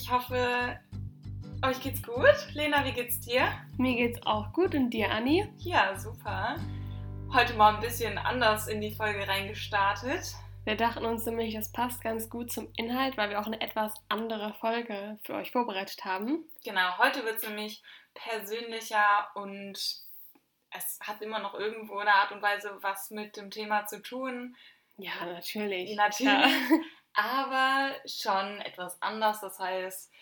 Ich hoffe, euch geht's gut. Lena, wie geht's dir? Mir geht's auch gut und dir, Anni? Ja, super. Heute mal ein bisschen anders in die Folge reingestartet. Wir dachten uns nämlich, das passt ganz gut zum Inhalt, weil wir auch eine etwas andere Folge für euch vorbereitet haben. Genau, heute wird es nämlich persönlicher und es hat immer noch irgendwo eine Art und Weise was mit dem Thema zu tun. Ja, natürlich. Natürlich. Ja. Aber schon etwas anders. Das heißt,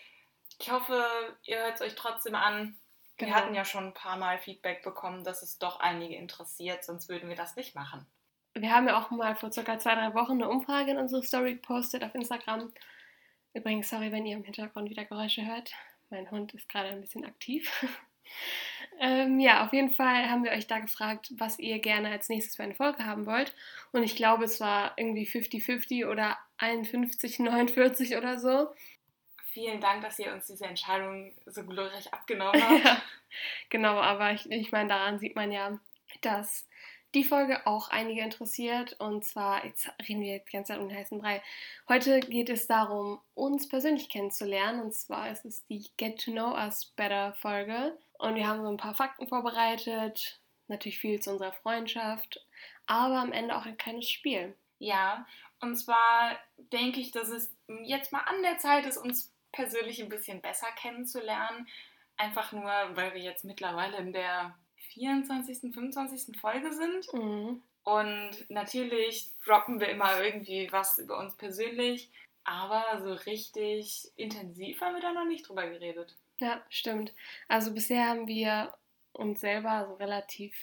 ich hoffe, ihr hört es euch trotzdem an. Genau. Wir hatten ja schon ein paar Mal Feedback bekommen, dass es doch einige interessiert, sonst würden wir das nicht machen. Wir haben ja auch mal vor circa zwei, drei Wochen eine Umfrage in unsere Story gepostet auf Instagram. Übrigens, sorry, wenn ihr im Hintergrund wieder Geräusche hört. Mein Hund ist gerade ein bisschen aktiv. Ähm, ja, auf jeden Fall haben wir euch da gefragt, was ihr gerne als nächstes für eine Folge haben wollt. Und ich glaube, es war irgendwie 50-50 oder 51-49 oder so. Vielen Dank, dass ihr uns diese Entscheidung so glorreich abgenommen habt. ja, genau, aber ich, ich meine, daran sieht man ja, dass die Folge auch einige interessiert. Und zwar, jetzt reden wir die ganze Zeit um den heißen Brei. Heute geht es darum, uns persönlich kennenzulernen. Und zwar ist es die Get to Know Us Better Folge. Und wir haben so ein paar Fakten vorbereitet. Natürlich viel zu unserer Freundschaft. Aber am Ende auch ein kleines Spiel. Ja, und zwar denke ich, dass es jetzt mal an der Zeit ist, uns persönlich ein bisschen besser kennenzulernen. Einfach nur, weil wir jetzt mittlerweile in der 24., 25. Folge sind. Mhm. Und natürlich droppen wir immer irgendwie was über uns persönlich, aber so richtig intensiv haben wir da noch nicht drüber geredet. Ja, stimmt. Also bisher haben wir uns selber so relativ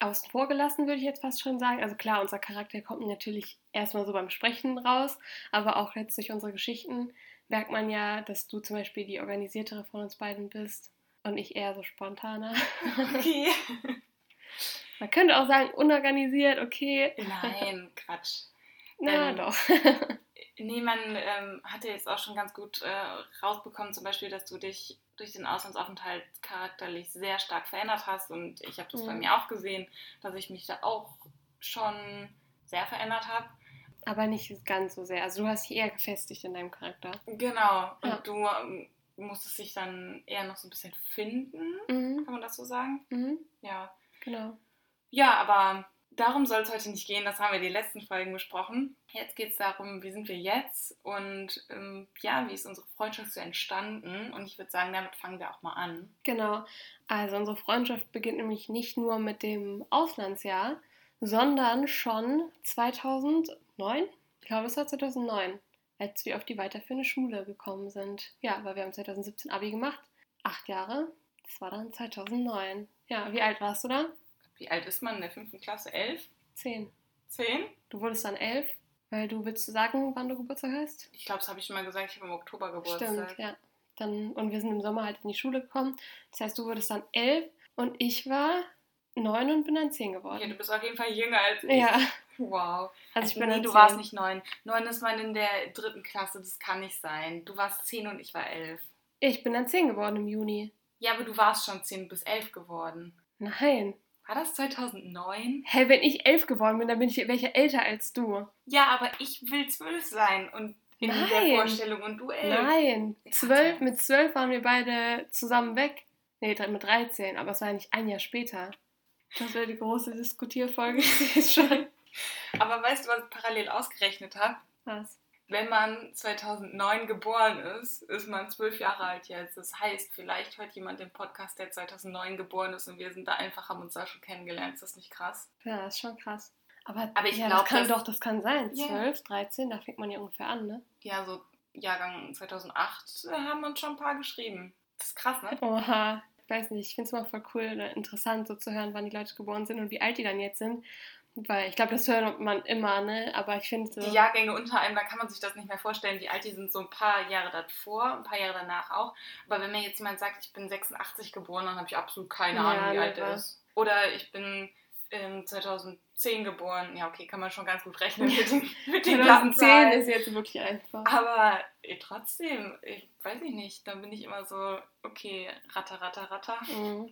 außen vor gelassen, würde ich jetzt fast schon sagen. Also klar, unser Charakter kommt natürlich erstmal so beim Sprechen raus, aber auch jetzt durch unsere Geschichten merkt man ja, dass du zum Beispiel die organisiertere von uns beiden bist und ich eher so spontaner. Okay. Man könnte auch sagen, unorganisiert, okay. Nein, Quatsch. Na ähm, doch. nee, man ähm, hatte jetzt auch schon ganz gut äh, rausbekommen, zum Beispiel, dass du dich durch den Auslandsaufenthalt charakterlich sehr stark verändert hast. Und ich habe das mhm. bei mir auch gesehen, dass ich mich da auch schon sehr verändert habe. Aber nicht ganz so sehr. Also du hast dich eher gefestigt in deinem Charakter. Genau. Und ja. du ähm, musstest dich dann eher noch so ein bisschen finden, mhm. kann man das so sagen? Mhm. Ja. Genau. Ja, aber darum soll es heute nicht gehen. Das haben wir die letzten Folgen besprochen. Jetzt geht es darum, wie sind wir jetzt und ähm, ja, wie ist unsere Freundschaft so entstanden. Und ich würde sagen, damit fangen wir auch mal an. Genau. Also unsere Freundschaft beginnt nämlich nicht nur mit dem Auslandsjahr, sondern schon 2009. Ich glaube, es war 2009 als wir auf die weiterführende Schule gekommen sind. Ja, weil wir haben 2017 Abi gemacht. Acht Jahre. Das war dann 2009. Ja, wie alt warst du da? Wie alt ist man in der fünften Klasse? Elf? Zehn. Zehn? Du wurdest dann elf, weil du willst du sagen, wann du Geburtstag hast? Ich glaube, das habe ich schon mal gesagt. Ich habe im Oktober Geburtstag. Stimmt, ja. Dann, und wir sind im Sommer halt in die Schule gekommen. Das heißt, du wurdest dann elf und ich war neun und bin dann zehn geworden. Ja, du bist auf jeden Fall jünger als ich. Ja. Wow. Also ich bin nee, du warst nicht neun. Neun ist man in der dritten Klasse, das kann nicht sein. Du warst zehn und ich war elf. Ich bin dann zehn geworden im Juni. Ja, aber du warst schon zehn bis elf geworden. Nein. War das 2009? Hä, hey, wenn ich elf geworden bin, dann bin ich welche älter als du. Ja, aber ich will zwölf sein und in Nein. der Vorstellung und du elf. Nein, zwölf, mit zwölf waren wir beide zusammen weg. Nee, mit 13, aber es war ja nicht ein Jahr später. Das wäre die große Diskutierfolge, sehe schon. Aber weißt du, was ich parallel ausgerechnet habe? Was? Wenn man 2009 geboren ist, ist man zwölf Jahre alt jetzt. Das heißt, vielleicht hört jemand den Podcast, der 2009 geboren ist und wir sind da einfach, haben uns da schon kennengelernt. Ist das nicht krass? Ja, das ist schon krass. Aber, Aber ich ja, glaube, das kann das, doch, das kann sein. 12, yeah. 13, da fängt man ja ungefähr an, ne? Ja, so Jahrgang 2008 äh, haben uns schon ein paar geschrieben. Das ist krass, ne? Oha. Ich weiß nicht, ich finde es immer voll cool oder interessant, so zu hören, wann die Leute geboren sind und wie alt die dann jetzt sind. Weil ich glaube, das hört man immer, ne? Aber ich finde so. Die Jahrgänge unter einem, da kann man sich das nicht mehr vorstellen, die sind, so ein paar Jahre davor, ein paar Jahre danach auch. Aber wenn mir jetzt jemand sagt, ich bin 86 geboren, dann habe ich absolut keine ja, Ahnung, wie alt er ist. Oder ich bin ähm, 2010 geboren. Ja, okay, kann man schon ganz gut rechnen mit den, mit den 2010 ist jetzt wirklich einfach. Aber eh, trotzdem, ich weiß ich nicht, dann bin ich immer so, okay, ratter, ratter, ratter. Mhm.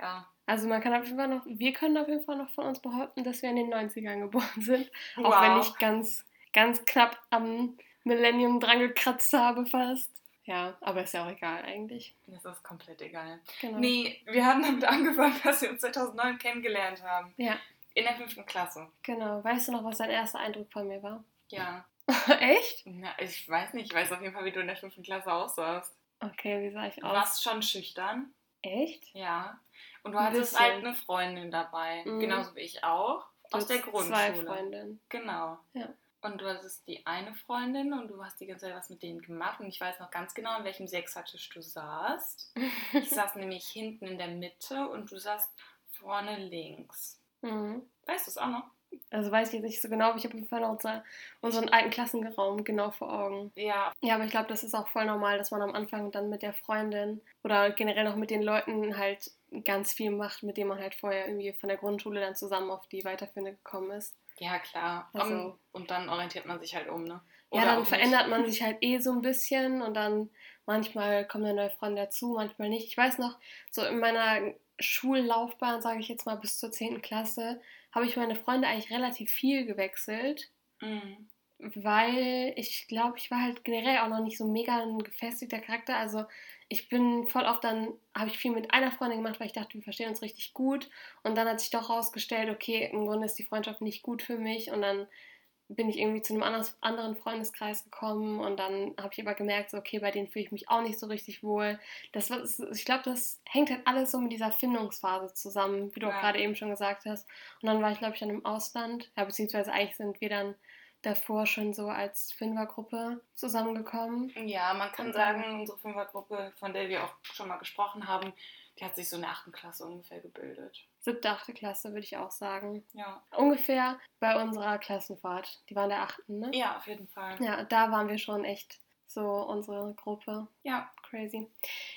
Ja. Also man kann auf jeden Fall noch, wir können auf jeden Fall noch von uns behaupten, dass wir in den 90ern geboren sind. Wow. Auch wenn nicht ganz, ganz knapp am Millennium dran gekratzt habe fast. Ja, aber ist ja auch egal eigentlich. Das ist komplett egal. Genau. Nee, wir haben damit angefangen, dass wir uns 2009 kennengelernt haben. Ja, In der fünften Klasse. genau. Weißt du noch, was dein erster Eindruck von mir war? Ja. Echt? Na, ich weiß nicht, ich weiß auf jeden Fall, wie du in der fünften Klasse aussahst. Okay, wie sah ich Du aus? warst schon schüchtern. Echt? Ja. Und du Ein hattest bisschen. halt eine Freundin dabei. Mhm. Genauso wie ich auch. Aus der hattest Zwei Grundschule. Freundinnen. Genau. Ja. Und du hattest die eine Freundin und du hast die ganze Zeit was mit denen gemacht. Und ich weiß noch ganz genau, in welchem Sechsertisch du saßt. Ich saß nämlich hinten in der Mitte und du saßt vorne links. Mhm. Weißt du es auch noch? Also weiß ich jetzt nicht so genau, aber ich habe auf jeden Fall noch unser, unseren alten Klassenraum genau vor Augen. Ja, Ja, aber ich glaube, das ist auch voll normal, dass man am Anfang dann mit der Freundin oder generell noch mit den Leuten halt ganz viel macht, mit denen man halt vorher irgendwie von der Grundschule dann zusammen auf die weiterführende gekommen ist. ja klar. Also- Um, und dann orientiert man sich halt um, ne? Ja, Oder dann auch nicht. verändert man sich halt eh so ein bisschen und dann manchmal kommen dann neue Freunde dazu, manchmal nicht. Ich weiß noch, so in meiner Schullaufbahn, sage ich jetzt mal bis zur 10. Klasse, habe ich meine Freunde eigentlich relativ viel gewechselt. Mhm. weil ich glaube, ich war halt generell auch noch nicht so mega ein gefestigter Charakter. Also ich bin voll oft dann, habe ich viel mit einer Freundin gemacht, weil ich dachte, wir verstehen uns richtig gut. Und dann hat sich doch rausgestellt, okay, im Grunde ist die Freundschaft nicht gut für mich. Und dann bin ich irgendwie zu einem anderen Freundeskreis gekommen und dann habe ich aber gemerkt, so, okay, bei denen fühle ich mich auch nicht so richtig wohl. Das ich glaube, das hängt halt alles so mit dieser Findungsphase zusammen, wie du auch Ja. gerade eben schon gesagt hast. Und dann war ich, glaube ich, dann im Ausland, ja, beziehungsweise eigentlich sind wir dann davor schon so als Fünfergruppe zusammengekommen. Ja, man kann sagen, unsere Fünfergruppe, von der wir auch schon mal gesprochen haben, die hat sich so in der achten Klasse ungefähr gebildet. Siebte, achte Klasse, würde ich auch sagen. Ja. Ungefähr bei unserer Klassenfahrt. Die war in der achten, ne? Ja, auf jeden Fall. Ja, da waren wir schon echt so unsere Gruppe. Ja. Crazy.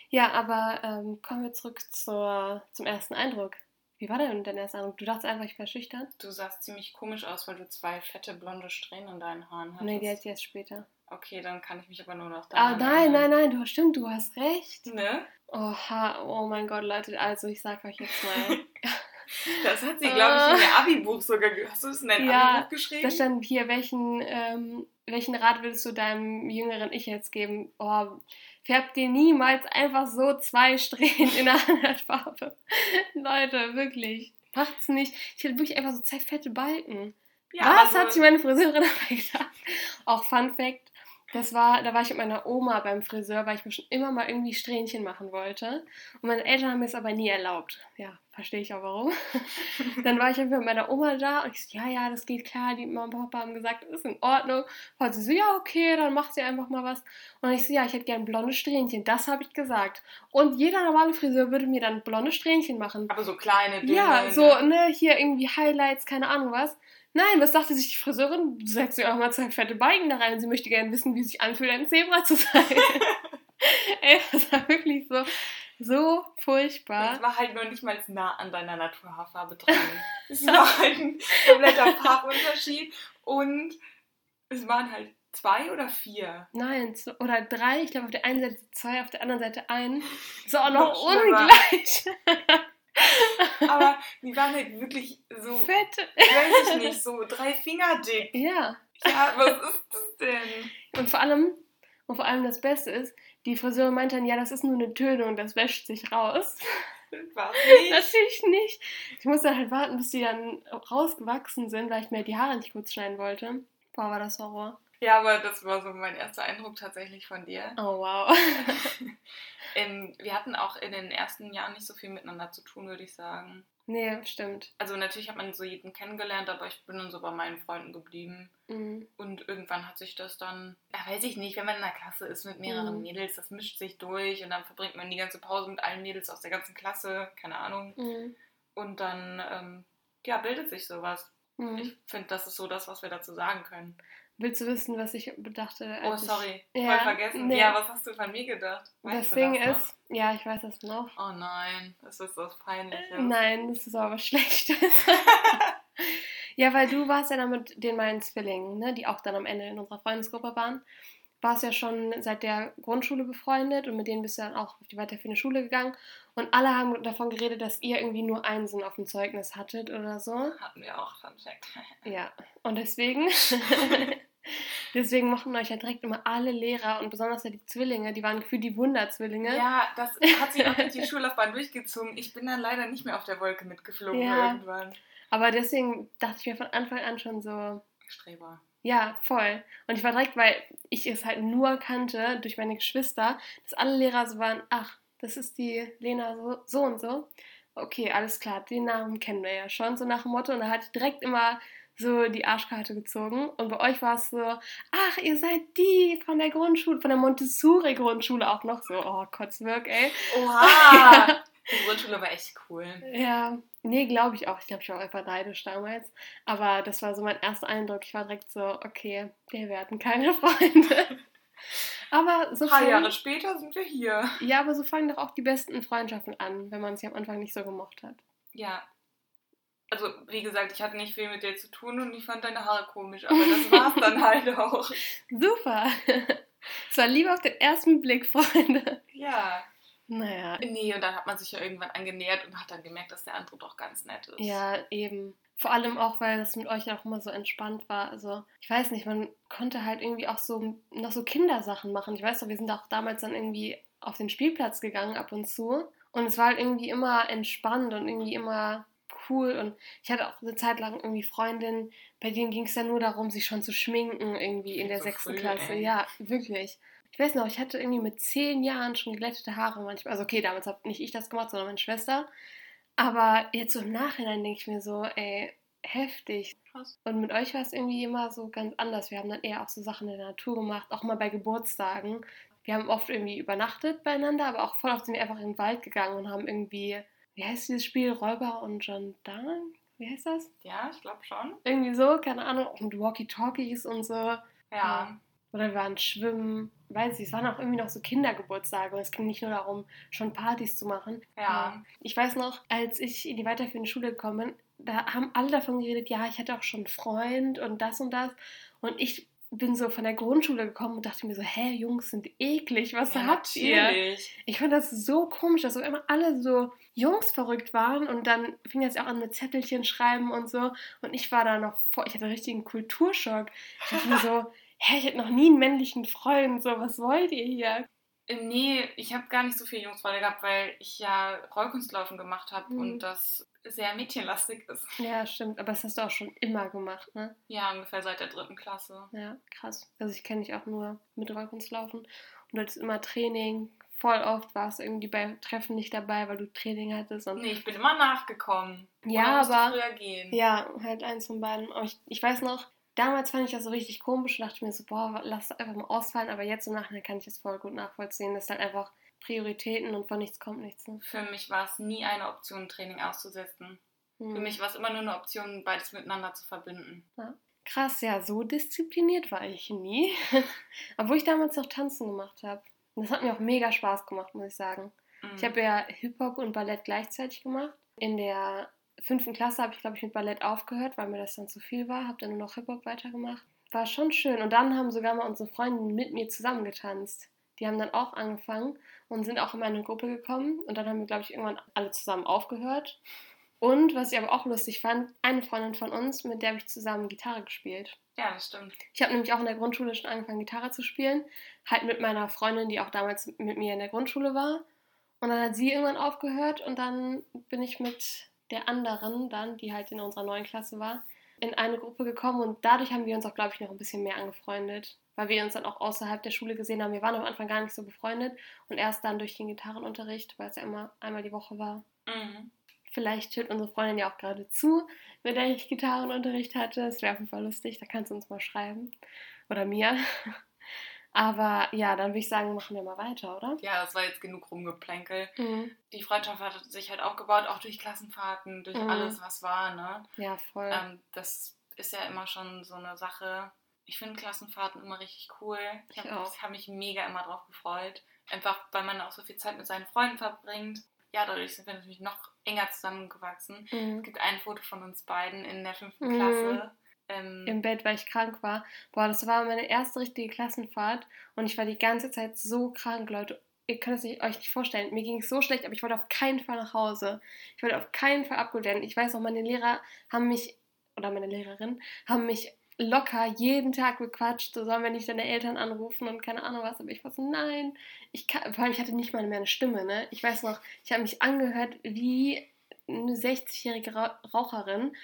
Ja, aber ähm, kommen wir zurück zur, zum ersten Eindruck. Wie war denn dein erster Eindruck? Du dachtest einfach, ich wäre schüchtern? Du sahst ziemlich komisch aus, weil du zwei fette blonde Strähnen in deinen Haaren hattest. Nee, die hatte ich erst später. Okay, dann kann ich mich aber nur noch Ah, daran nein, nein, erinnern. nein, du stimmt, du hast recht. Ne? Oha, oh mein Gott, Leute, also ich sag euch jetzt mal. Das hat sie, glaube ich, in ihr Abi-Buch sogar. Hast du es in dein Ja, Abi-Buch geschrieben? Da stand hier, welchen, ähm, welchen Rat würdest du deinem jüngeren Ich jetzt geben? Oh, färb dir niemals einfach so zwei Strähnen in einer anderen Farbe. Leute, wirklich. Macht's nicht. Ich hätte wirklich einfach so zwei fette Balken. ja, Was aber hat sich meine Friseurin dabei gedacht? Auch Fun Fact. Das war, da war ich mit meiner Oma beim Friseur, weil ich mir schon immer mal irgendwie Strähnchen machen wollte. Und meine Eltern haben mir es aber nie erlaubt. Ja, verstehe ich auch warum. Dann war ich einfach mit meiner Oma da und ich so, ja, ja, das geht klar. Die Mama und Papa haben gesagt, das ist in Ordnung. Und sie so, ja, okay, dann macht sie einfach mal was. Und ich so, ja, ich hätte gern blonde Strähnchen. Das habe ich gesagt. Und jeder normale Friseur würde mir dann blonde Strähnchen machen. aber so kleine, dünne. Ja, so, ne? ne, hier irgendwie Highlights, keine Ahnung was. Nein, was dachte sich die Friseurin? Du setzt ihr auch mal zwei fette Balken da rein und sie möchte gerne wissen, wie es sich anfühlt, ein Zebra zu sein. Ey, das war wirklich so, so furchtbar. Es war halt nur nicht mal nah an deiner Naturhaarfarbe dran. es war halt ein kompletter Farbunterschied und es waren halt zwei oder vier. Nein, oder drei, ich glaube auf der einen Seite zwei, auf der anderen Seite ein. So auch noch Noch ungleich. Aber die waren halt wirklich so, Fette. weiß ich nicht, so drei Finger dick. Ja. Ja, was ist das denn? Und vor allem, und vor allem das Beste ist, die Friseurin meinte dann, ja, das ist nur eine Tönung, das wäscht sich raus. Was nicht? Natürlich nicht. Ich musste halt warten, bis die dann rausgewachsen sind, weil ich mir die Haare nicht kurz schneiden wollte. Boah, war das Horror. Ja, aber das war so mein erster Eindruck tatsächlich von dir. Oh, wow. Ähm, wir hatten auch in den ersten Jahren nicht so viel miteinander zu tun, würde ich sagen. nee, stimmt. Also natürlich hat man so jeden kennengelernt, aber ich bin dann so bei meinen Freunden geblieben. Mhm. Und irgendwann hat sich das dann, ja, weiß ich nicht, wenn man in einer Klasse ist mit mehreren Mhm. Mädels, das mischt sich durch und dann verbringt man die ganze Pause mit allen Mädels aus der ganzen Klasse, keine Ahnung. Mhm. Und dann, ähm, ja, bildet sich sowas. Mhm. Ich finde, das ist so das, was wir dazu sagen können. Willst du wissen, was ich bedachte? Oh, als ich- sorry, Ja, voll vergessen. nee. Ja, was hast du von mir gedacht? Das Weißt du Ding das ist, ja, ich weiß das noch. Oh nein, das ist was Peinliches. Nein, das ist aber schlecht. ja, weil du warst ja dann mit den meinen Zwillingen, ne, die auch dann am Ende in unserer Freundesgruppe waren. Warst ja schon seit der Grundschule befreundet und mit denen bist du dann auch auf die weiterführende Schule gegangen. Und alle haben davon geredet, dass ihr irgendwie nur Einsen auf dem Zeugnis hattet oder so. Hatten wir auch, Fun Fact. Ja, und deswegen Deswegen mochten euch ja direkt immer alle Lehrer und besonders ja die Zwillinge, die waren gefühlt die Wunderzwillinge. Ja, das hat sich auch durch die Schullaufbahn durchgezogen. Ich bin dann leider nicht mehr auf der Wolke mitgeflogen Ja. irgendwann. Aber deswegen dachte ich mir von Anfang an schon so, Streber. Ja, voll. Und ich war direkt, weil ich es halt nur kannte durch meine Geschwister, dass alle Lehrer so waren, ach, das ist die Lena so, so und so. Okay, alles klar, den Namen kennen wir ja schon, so nach dem Motto. Und da hatte ich direkt immer so die Arschkarte gezogen. Und bei euch war es so, ach, ihr seid die von der Grundschule, von der Montessori-Grundschule auch noch so. Oh, Kotzwirk, ey. Oha! die Grundschule war echt cool. Ja, nee, glaube ich auch. Ich glaube, ich war auch einfach neidisch damals. Aber das war so mein erster Eindruck. Ich war direkt so, okay, wir werden keine Freunde. aber so Ein paar fangen, Jahre später sind wir hier. ja, aber so fangen doch auch die besten Freundschaften an, wenn man sie am Anfang nicht so gemocht hat. Ja. Also, wie gesagt, ich hatte nicht viel mit dir zu tun und ich fand deine Haare komisch, aber das war's dann halt auch. Super. Es war lieber auf den ersten Blick, Freunde. Ja. Naja, Nee, und dann hat man sich ja irgendwann angenähert und hat dann gemerkt, dass der andere doch ganz nett ist. ja, eben. Vor allem auch, weil das mit euch auch immer so entspannt war. Also, ich weiß nicht, man konnte halt irgendwie auch so noch so Kindersachen machen. Ich weiß doch, wir sind auch damals dann irgendwie auf den Spielplatz gegangen ab und zu. Und es war halt irgendwie immer entspannt und irgendwie immer cool. Und ich hatte auch eine Zeit lang irgendwie Freundinnen, bei denen ging es dann nur darum, sich schon zu schminken, irgendwie in der So sechsten früh, Klasse. ey. Ja, wirklich. Ich weiß noch, ich hatte irgendwie mit zehn Jahren schon geglättete Haare manchmal. Also okay, damals habe nicht ich das gemacht, sondern meine Schwester. Aber jetzt so im Nachhinein denke ich mir so, ey, heftig. Krass. Und mit euch war es irgendwie immer so ganz anders. Wir haben dann eher auch so Sachen in der Natur gemacht, auch mal bei Geburtstagen. Wir haben oft irgendwie übernachtet beieinander, aber auch voll oft sind wir einfach in den Wald gegangen und haben irgendwie, wie heißt dieses Spiel, Räuber und Gendarmen? Wie heißt das? Ja, ich glaube schon. Irgendwie so, keine Ahnung, auch mit Walkie-Talkies und so. Ja. Oder wir waren schwimmen, weiß ich, es waren auch irgendwie noch so Kindergeburtstage und es ging nicht nur darum, schon Partys zu machen. Ja. Ich weiß noch, als ich in die weiterführende Schule gekommen bin, da haben alle davon geredet, ja, ich hatte auch schon einen Freund und das und das. Und ich bin so von der Grundschule gekommen und dachte mir so, hä, Jungs sind eklig, was ja, habt ihr? Ich fand das so komisch, dass so immer alle so Jungs verrückt waren und dann fing das auch an mit Zettelchen schreiben und so. Und ich war da noch vor, ich hatte einen richtigen Kulturschock. Ich dachte mir so, hä, ich hatte noch nie einen männlichen Freund, so, was wollt ihr hier? Äh, Nee, ich habe gar nicht so viele Jungsfreunde gehabt, weil ich ja Rollkunstlaufen gemacht habe Mhm. und das sehr mädchenlastig ist. Ja, stimmt, aber das hast du auch schon immer gemacht, ne? Ja, ungefähr seit der dritten Klasse. Ja, krass. Also ich kenne dich auch nur mit Rollkunstlaufen. Und du hattest immer Training. Voll oft warst du irgendwie bei Treffen nicht dabei, weil du Training hattest. Und Nee, ich bin immer nachgekommen. Ja, aber- früher gehen. Ja, halt eins von beiden. Aber ich, ich weiß noch, damals fand ich das so richtig komisch und dachte mir so, boah, lass es einfach mal ausfallen. Aber jetzt im Nachhinein kann ich das voll gut nachvollziehen. Das ist halt einfach Prioritäten und von nichts kommt nichts. Ne? Für mich war es nie eine Option, Training auszusetzen. Hm. Für mich war es immer nur eine Option, beides miteinander zu verbinden. Krass, ja, so diszipliniert war ich nie. Obwohl ich damals noch Tanzen gemacht habe. Und das hat mir auch mega Spaß gemacht, muss ich sagen. Mhm. Ich habe ja Hip-Hop und Ballett gleichzeitig gemacht. In der fünften Klasse habe ich, glaube ich, mit Ballett aufgehört, weil mir das dann zu viel war. Habe dann nur noch Hip-Hop weitergemacht. War schon schön. Und dann haben sogar mal unsere Freundinnen mit mir zusammen getanzt. Die haben dann auch angefangen und sind auch in meine Gruppe gekommen. Und dann haben wir, glaube ich, irgendwann alle zusammen aufgehört. Und was ich aber auch lustig fand, eine Freundin von uns, mit der habe ich zusammen Gitarre gespielt. ja, das stimmt. Ich habe nämlich auch in der Grundschule schon angefangen, Gitarre zu spielen. Halt mit meiner Freundin, die auch damals mit mir in der Grundschule war. Und dann hat sie irgendwann aufgehört und dann bin ich mit der anderen dann, die halt in unserer neuen Klasse war, in eine Gruppe gekommen und dadurch haben wir uns auch, glaube ich, noch ein bisschen mehr angefreundet. Weil wir uns dann auch außerhalb der Schule gesehen haben. Wir waren am Anfang gar nicht so befreundet und erst dann durch den Gitarrenunterricht, weil es ja immer einmal die Woche war. Mhm. Vielleicht hört unsere Freundin ja auch gerade zu, mit der ich Gitarrenunterricht hatte. Es wäre auf jeden Fall lustig, da kannst du uns mal schreiben. Oder mir. Aber ja, dann würde ich sagen, machen wir mal weiter, oder? Ja, das war jetzt genug rumgeplänkel. Mhm. Die Freundschaft hat sich halt aufgebaut, auch durch Klassenfahrten, durch Mhm. alles, was war, ne? Ja, voll. Ähm, das ist ja immer schon so eine Sache. Ich finde Klassenfahrten immer richtig cool. Ich habe auch. hab mich mega immer drauf gefreut. Einfach, weil man auch so viel Zeit mit seinen Freunden verbringt. Ja, dadurch sind wir natürlich noch enger zusammengewachsen. Es Mhm. gibt ein Foto von uns beiden in der fünften Mhm. Klasse. Ähm, Im Bett, weil ich krank war. Boah, das war meine erste richtige Klassenfahrt und ich war die ganze Zeit so krank, Leute. Ihr könnt es euch nicht vorstellen. Mir ging es so schlecht, aber ich wollte auf keinen Fall nach Hause. Ich wollte auf keinen Fall abgeholt werden. Ich weiß auch, meine Lehrer haben mich, oder meine Lehrerin, haben mich locker jeden Tag bequatscht, so sollen wir nicht deine Eltern anrufen und keine Ahnung was, aber ich war so, nein, ich kann, vor allem ich hatte nicht mal mehr eine Stimme, ne? Ich weiß noch, ich habe mich angehört wie eine 60-jährige Raucherin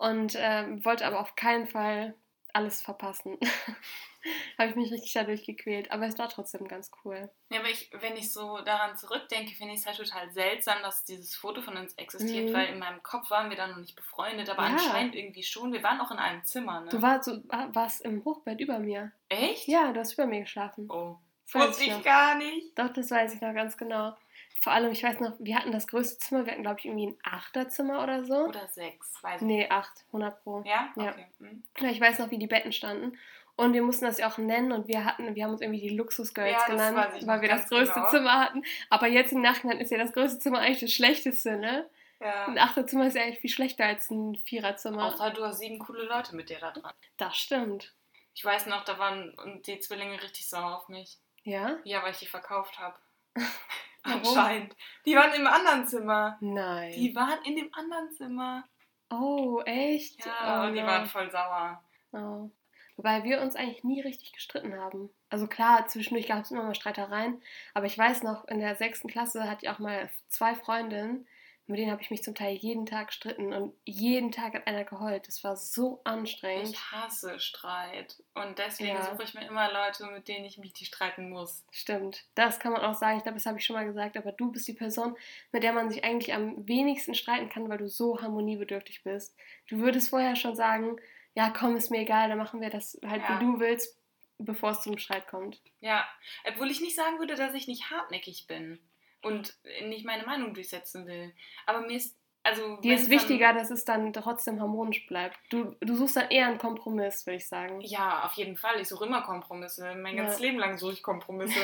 und äh, wollte aber auf keinen Fall alles verpassen. habe ich mich richtig dadurch gequält. Aber es war trotzdem ganz cool. Ja, aber ich, wenn ich so daran zurückdenke, finde ich es halt total seltsam, dass dieses Foto von uns existiert, mhm. weil in meinem Kopf waren wir dann noch nicht befreundet, aber ja. anscheinend irgendwie schon. Wir waren auch in einem Zimmer, ne? Du warst, so, warst im Hochbett über mir. Echt? Ja, du hast über mir geschlafen. Oh. Das wusste ich, ich gar nicht. Doch, das weiß ich noch ganz genau. Vor allem, ich weiß noch, wir hatten das größte Zimmer, wir hatten, glaube ich, irgendwie ein Achterzimmer oder so. Oder sechs, weiß ich Nee, acht, 100 pro. Ja? Okay. Ja. Hm. ja. Ich weiß noch, wie die Betten standen. Und wir mussten das ja auch nennen und wir hatten, wir haben uns irgendwie die Luxusgirls ja, genannt, weil wir das größte genau. Zimmer hatten. Aber jetzt im Nachhinein ist ja das größte Zimmer eigentlich das schlechteste, ne? Ja. Ein Achterzimmer ist ja eigentlich viel schlechter als ein Viererzimmer. Außer du hast sieben coole Leute mit dir da dran. Das stimmt. Ich weiß noch, da waren die Zwillinge richtig sauer auf mich. Ja? Ja, weil ich die verkauft habe. Anscheinend. Die waren im anderen Zimmer. Nein. Die waren in dem anderen Zimmer. Oh, echt? Ja, oh, und die waren voll sauer. Oh. Wobei wir uns eigentlich nie richtig gestritten haben. Also klar, zwischendurch gab es immer mal Streitereien, aber ich weiß noch, in der sechsten Klasse hatte ich auch mal zwei Freundinnen, mit denen habe ich mich zum Teil jeden Tag gestritten und jeden Tag hat einer geheult. Das war so anstrengend. Ich hasse Streit und deswegen ja. suche ich mir immer Leute, mit denen ich mich die streiten muss. Stimmt, das kann man auch sagen. Ich glaube, das habe ich schon mal gesagt, aber du bist die Person, mit der man sich eigentlich am wenigsten streiten kann, weil du so harmoniebedürftig bist. Du würdest vorher schon sagen, ja, komm, ist mir egal, dann machen wir das halt, ja. wie du willst, bevor es zum Streit kommt. Ja, obwohl ich nicht sagen würde, dass ich nicht hartnäckig bin und nicht meine Meinung durchsetzen will. Aber mir ist, also. Dir ist wichtiger, dass es dann trotzdem harmonisch bleibt. Du, du suchst dann eher einen Kompromiss, würde ich sagen. Ja, auf jeden Fall. Ich suche immer Kompromisse. Mein ganzes ja. Leben lang suche ich Kompromisse.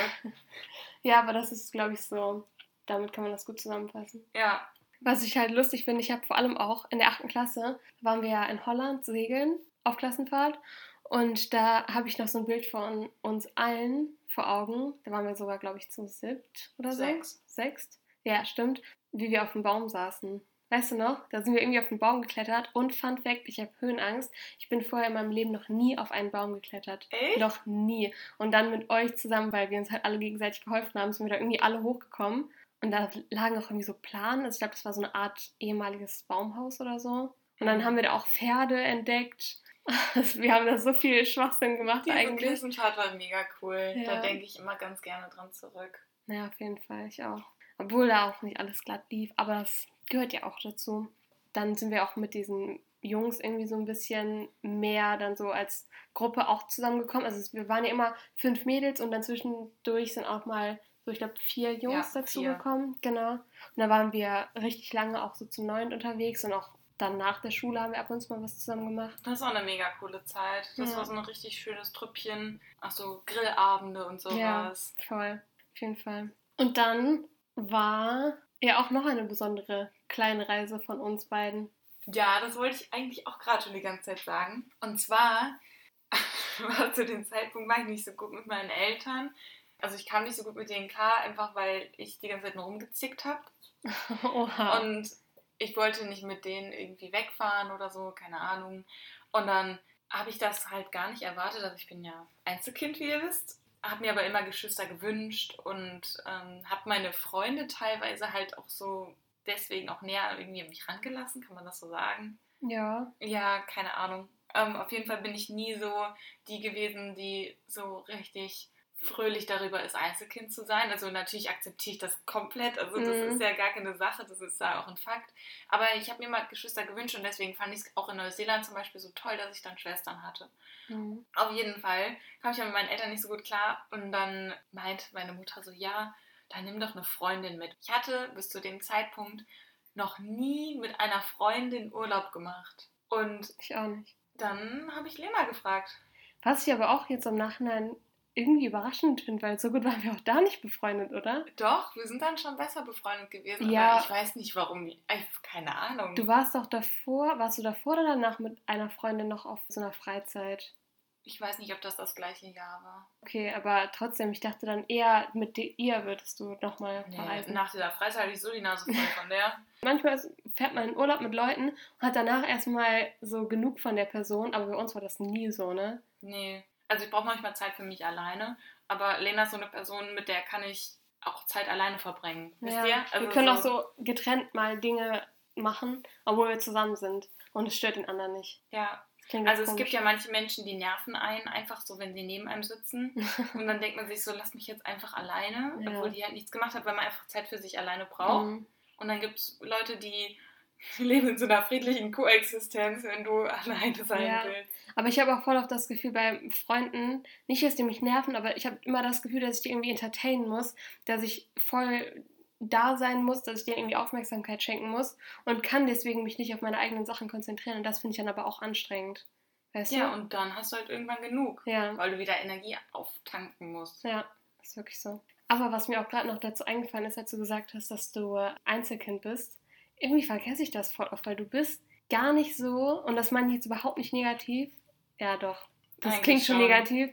ja, aber das ist, glaube ich, so. Damit kann man das gut zusammenfassen. Ja. Was ich halt lustig finde, ich habe vor allem auch in der achten Klasse, waren wir ja in Holland segeln auf Klassenfahrt und da habe ich noch so ein Bild von uns allen vor Augen. Da waren wir sogar, glaube ich, zu siebt oder so. Sechs. Sechst. Ja, stimmt. Wie wir auf dem Baum saßen. Weißt du noch? Da sind wir irgendwie auf den Baum geklettert und Fun Fact, ich habe Höhenangst. Ich bin vorher in meinem Leben noch nie auf einen Baum geklettert. Echt? Noch nie. Und dann mit euch zusammen, weil wir uns halt alle gegenseitig geholfen haben, sind wir da irgendwie alle hochgekommen. Und da lagen auch irgendwie so Planen. Also ich glaube, das war so eine Art ehemaliges Baumhaus oder so. Und dann mhm. haben wir da auch Pferde entdeckt. wir haben da so viel Schwachsinn gemacht Diese eigentlich. Diese Tat war mega cool. Ja. Da denke ich immer ganz gerne dran zurück. Ja, auf jeden Fall. Ich auch. Obwohl da auch nicht alles glatt lief. Aber das gehört ja auch dazu. Dann sind wir auch mit diesen Jungs irgendwie so ein bisschen mehr dann so als Gruppe auch zusammengekommen. Also wir waren ja immer fünf Mädels und dann zwischendurch sind auch mal so, ich glaube, vier Jungs ja, dazugekommen. Genau. Und da waren wir richtig lange auch so zu neunt unterwegs und auch dann nach der Schule haben wir ab und zu mal was zusammen gemacht. Das war eine mega coole Zeit. Das ja. war so ein richtig schönes Trüppchen. Ach so, Grillabende und sowas. Ja, voll. Auf jeden Fall. Und dann war ja auch noch eine besondere kleine Reise von uns beiden. Ja, das wollte ich eigentlich auch gerade schon die ganze Zeit sagen. Und zwar war zu dem Zeitpunkt war ich nicht so gut mit meinen Eltern. Also ich kam nicht so gut mit denen klar, einfach weil ich die ganze Zeit nur rumgezickt habe. Oha. Und ich wollte nicht mit denen irgendwie wegfahren oder so, keine Ahnung. Und dann habe ich das halt gar nicht erwartet. Also ich bin ja Einzelkind, wie ihr wisst. Habe mir aber immer Geschwister gewünscht und ähm, habe meine Freunde teilweise halt auch so deswegen auch näher irgendwie an mich rangelassen, kann man das so sagen? Ja. Ja, keine Ahnung. Ähm, auf jeden Fall bin ich nie so die gewesen, die so richtig fröhlich darüber ist, Einzelkind zu sein. Also natürlich akzeptiere ich das komplett. Also das mhm. ist ja gar keine Sache, das ist ja auch ein Fakt. Aber ich habe mir mal Geschwister gewünscht und deswegen fand ich es auch in Neuseeland zum Beispiel so toll, dass ich dann Schwestern hatte. Mhm. Auf jeden Fall kam ich ja mit meinen Eltern nicht so gut klar und dann meint meine Mutter so, ja, dann nimm doch eine Freundin mit. Ich hatte bis zu dem Zeitpunkt noch nie mit einer Freundin Urlaub gemacht. Und ich auch nicht. Dann habe ich Lena gefragt. Was ich aber auch jetzt im Nachhinein irgendwie überraschend finde, weil so gut waren wir auch da nicht befreundet, oder? Doch, wir sind dann schon besser befreundet gewesen. Ja. Aber ich weiß nicht warum. Ich, keine Ahnung. Du warst doch davor, warst du davor oder danach mit einer Freundin noch auf so einer Freizeit? Ich weiß nicht, ob das das gleiche Jahr war. Okay, aber trotzdem, ich dachte dann eher, mit ihr würdest du nochmal Nee, verreisen. nach dieser Freizeit hatte ich so die Nase voll von der. Manchmal fährt man in Urlaub mit Leuten und hat danach erstmal so genug von der Person, aber bei uns war das nie so, ne? Nee. Also ich brauche manchmal Zeit für mich alleine, aber Lena ist so eine Person, mit der kann ich auch Zeit alleine verbringen. Wisst ihr? Also wir können auch so getrennt mal Dinge machen, obwohl wir zusammen sind. Und es stört den anderen nicht. Ja, klingt also es gibt ja manche Menschen, die nerven einen einfach so, wenn sie neben einem sitzen. Und dann denkt man sich so, lass mich jetzt einfach alleine, Ja. obwohl die halt nichts gemacht hat, weil man einfach Zeit für sich alleine braucht. Mhm. Und dann gibt es Leute, die leben in so einer friedlichen Koexistenz, wenn du alleine sein Ja. willst. Aber ich habe auch voll oft das Gefühl bei Freunden, nicht, dass die mich nerven, aber ich habe immer das Gefühl, dass ich die irgendwie entertainen muss, dass ich voll da sein muss, dass ich denen irgendwie Aufmerksamkeit schenken muss und kann deswegen mich nicht auf meine eigenen Sachen konzentrieren. Und das finde ich dann aber auch anstrengend. Weißt Ja, du? und dann hast du halt irgendwann genug, Ja, weil du wieder Energie auftanken musst. ja, ist wirklich so. Aber was mir auch gerade noch dazu eingefallen ist, als du gesagt hast, dass du Einzelkind bist, irgendwie vergesse ich das voll oft, weil du bist gar nicht so, und das meine ich jetzt überhaupt nicht negativ. Ja, doch. Das Eigentlich klingt schon schon. negativ.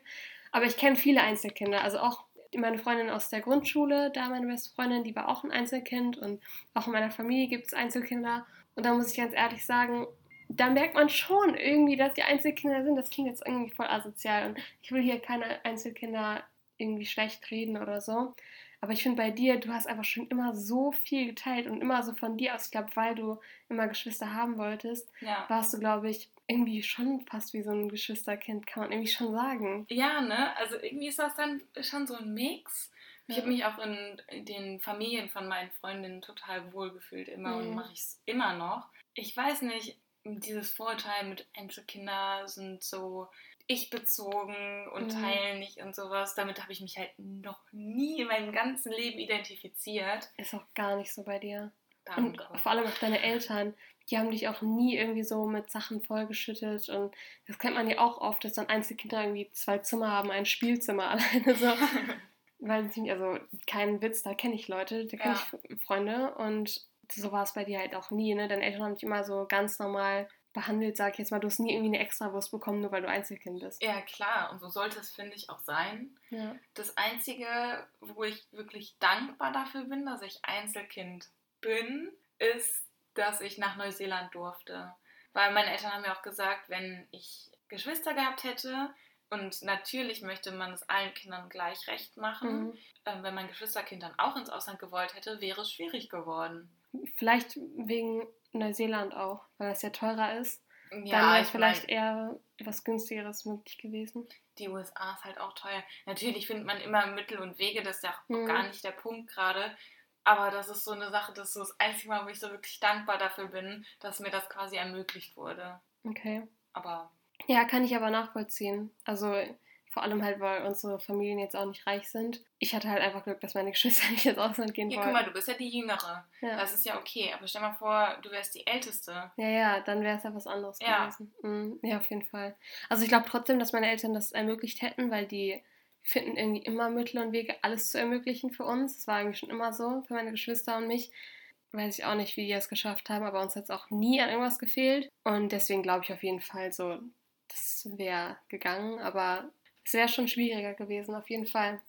Aber ich kenne viele Einzelkinder. Also auch meine Freundin aus der Grundschule, da meine beste Freundin, die war auch ein Einzelkind. Und auch in meiner Familie gibt es Einzelkinder. Und da muss ich ganz ehrlich sagen, da merkt man schon irgendwie, dass die Einzelkinder sind. Das klingt jetzt irgendwie voll asozial. Und ich will hier keine Einzelkinder irgendwie schlecht reden oder so. Aber ich finde bei dir, du hast einfach schon immer so viel geteilt und immer so von dir aus, ich glaube, weil du immer Geschwister haben wolltest, Ja. warst du, glaube ich, irgendwie schon fast wie so ein Geschwisterkind, kann man irgendwie schon sagen. Ja, ne? Also irgendwie ist das dann schon so ein Mix. Ich habe mich auch in den Familien von meinen Freundinnen total wohlgefühlt immer und Mhm. mache ich es immer noch. Ich weiß nicht, dieses Vorurteil mit Einzelkinder sind so ich-bezogen und Mhm. teilen nicht und sowas. Damit habe ich mich halt noch nie in meinem ganzen Leben identifiziert. Ist auch gar nicht so bei dir. Danke. Und vor allem auch deine Eltern, die haben dich auch nie irgendwie so mit Sachen vollgeschüttet. Und das kennt man ja auch oft, dass dann Einzelkinder irgendwie zwei Zimmer haben, ein Spielzimmer alleine so. Weil sie, also kein Witz, da kenne ich Leute, da kenne Ja. ich Freunde und so war es bei dir halt auch nie, ne? Deine Eltern haben dich immer so ganz normal behandelt, sag ich jetzt mal, du hast nie irgendwie eine Extrawurst bekommen, nur weil du Einzelkind bist. ja, klar. Und so sollte es, finde ich, auch sein. Ja. Das Einzige, wo ich wirklich dankbar dafür bin, dass ich Einzelkind bin, ist, dass ich nach Neuseeland durfte. Weil meine Eltern haben mir auch gesagt, wenn ich Geschwister gehabt hätte, und natürlich möchte man es allen Kindern gleich recht machen, Mhm. ähm, wenn mein Geschwisterkind dann auch ins Ausland gewollt hätte, wäre es schwierig geworden. Vielleicht wegen Neuseeland auch, weil das ja teurer ist. Dann Ja, wäre ich vielleicht mein, eher was günstigeres möglich gewesen. die USA ist halt auch teuer. Natürlich findet man immer Mittel und Wege, das ist ja auch Mhm. gar nicht der Punkt gerade. Aber das ist so eine Sache, das ist so das einzige Mal, wo ich so wirklich dankbar dafür bin, dass mir das quasi ermöglicht wurde. Okay. Aber Ja, kann ich aber nachvollziehen. Also vor allem halt, weil unsere Familien jetzt auch nicht reich sind. Ich hatte halt einfach Glück, dass meine Geschwister nicht ins Ausland gehen hier, wollten. guck mal, du bist ja die Jüngere. ja. Das ist ja okay. Aber stell mal vor, du wärst die Älteste. ja, ja, dann wäre es ja was anderes Ja. gewesen. Mhm. Ja, auf jeden Fall. Also ich glaube trotzdem, dass meine Eltern das ermöglicht hätten, weil die finden irgendwie immer Mittel und Wege, alles zu ermöglichen für uns. Das war eigentlich schon immer so für meine Geschwister und mich. Weiß ich auch nicht, wie die es geschafft haben, aber uns hat es auch nie an irgendwas gefehlt. Und deswegen glaube ich auf jeden Fall so, das wäre gegangen, aber es wäre schon schwieriger gewesen, auf jeden Fall.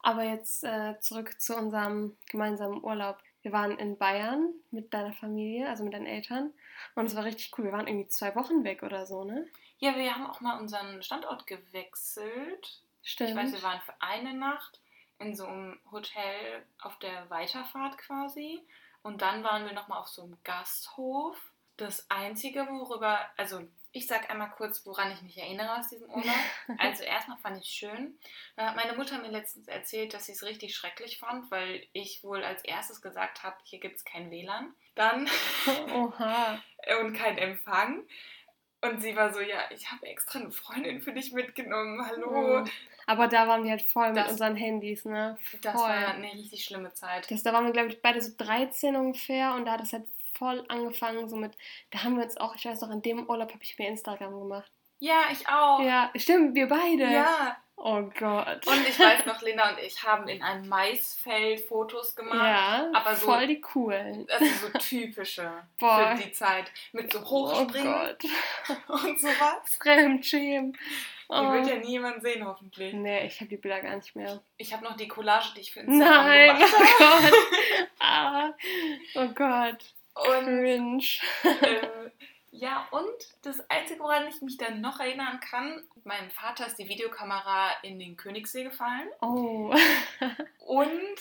Aber jetzt äh, zurück zu unserem gemeinsamen Urlaub. Wir waren in Bayern mit deiner Familie, also mit deinen Eltern. Und es war richtig cool. Wir waren irgendwie zwei Wochen weg oder so, ne? Ja, wir haben auch mal unseren Standort gewechselt. Stimmt. Ich weiß, wir waren für eine Nacht in so einem Hotel auf der Weiterfahrt quasi. Und dann waren wir nochmal auf so einem Gasthof. Das Einzige, worüber, also ich sag einmal kurz, woran ich mich erinnere aus diesem Urlaub. Also erstmal fand ich es schön. Da hat meine Mutter mir letztens erzählt, dass sie es richtig schrecklich fand, weil ich wohl als erstes gesagt habe, hier gibt es kein WLAN. Dann Oha. und kein Empfang. Und sie war so, ja, ich habe extra eine Freundin für dich mitgenommen. Hallo. Mhm. Aber da waren wir halt voll mit Das- unseren Handys, ne? Das Voll. war eine richtig schlimme Zeit. Das, da waren wir, glaube ich, beide so 13 ungefähr und da hat es halt voll angefangen, so mit, da haben wir uns auch, ich weiß noch, in dem Urlaub habe ich mir Instagram gemacht. Ja, ich auch. Ja, stimmt, wir beide. Ja. Oh Gott. Und ich weiß noch, Lena und ich haben in einem Maisfeld Fotos gemacht. Ja, aber so, voll die coolen. Also so typische Boah. für die Zeit. Mit so Oh Hochspringen Gott. und sowas. Fremdschämen. Die Oh. wird ja niemand sehen, hoffentlich. Nee, ich habe die Bilder gar nicht mehr. Ich habe noch die Collage, die ich für Instagram Nein, gemacht oh habe. Gott. Ah, oh Gott. Und Cringe. äh, ja, und das Einzige, woran ich mich dann noch erinnern kann, meinem Vater ist die Videokamera in den Königssee gefallen Oh. und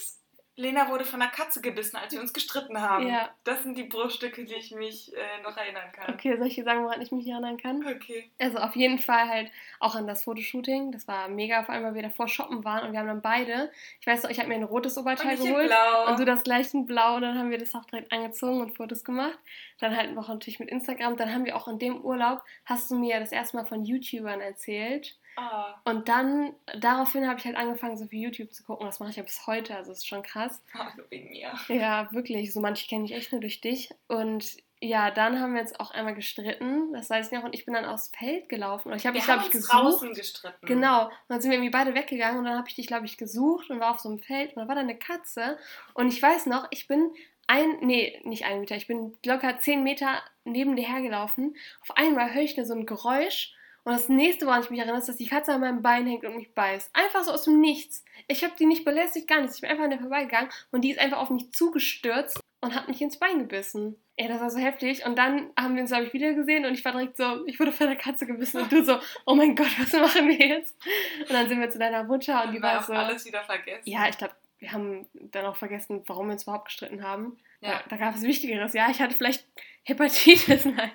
Lena wurde von einer Katze gebissen, als wir uns gestritten haben. Ja. Das sind die Bruchstücke, die ich mich äh, noch erinnern kann. Okay, soll ich dir sagen, woran ich mich erinnern kann? Okay. Also auf jeden Fall halt auch an das Fotoshooting. Das war mega, vor allem, weil wir davor shoppen waren und wir haben dann beide, ich weiß noch, ich habe mir ein rotes Und Oberteil in geholt Blau. und du das gleiche in Blau und dann haben wir das auch direkt angezogen und Fotos gemacht. Dann halt noch natürlich mit Instagram. Dann haben wir auch in dem Urlaub, hast du mir das erste Mal von YouTubern erzählt. Ah, Und dann, daraufhin habe ich halt angefangen, so viel YouTube zu gucken. Das mache ich ja bis heute, also ist schon krass. nur wegen mir. Ja, wirklich. So manche kenne ich echt nur durch dich. Und ja, dann haben wir jetzt auch einmal gestritten. Das weiß ich noch. Und ich bin dann aufs Feld gelaufen. Und ich habe Wir dich, haben glaube ich, uns gesucht. draußen gestritten. Genau. Und dann sind wir irgendwie beide weggegangen. Und dann habe ich dich, glaube ich, gesucht und war auf so einem Feld. Und da war da eine Katze. Und ich weiß noch, ich bin ein, nee, nicht ein Meter. Ich bin locker zehn Meter neben dir hergelaufen. Auf einmal höre ich da so ein Geräusch. Und das nächste, woran ich mich erinnere, ist, dass die Katze an meinem Bein hängt und mich beißt. Einfach so aus dem Nichts. Ich habe die nicht belästigt, gar nichts. Ich bin einfach an der vorbeigegangen und die ist einfach auf mich zugestürzt und hat mich ins Bein gebissen. Ja, das war so heftig. Und dann haben wir uns, glaube ich, wieder gesehen und ich war direkt so, ich wurde von der Katze gebissen und du so, oh mein Gott, was machen wir jetzt? Und dann sind wir zu deiner Mutter und die war war auch so. alles wieder vergessen. Ja, ich glaube, wir haben dann auch vergessen, warum wir uns überhaupt gestritten haben. Ja. Da, da gab es Wichtigeres. Ja, ich hatte vielleicht Hepatitis, nein.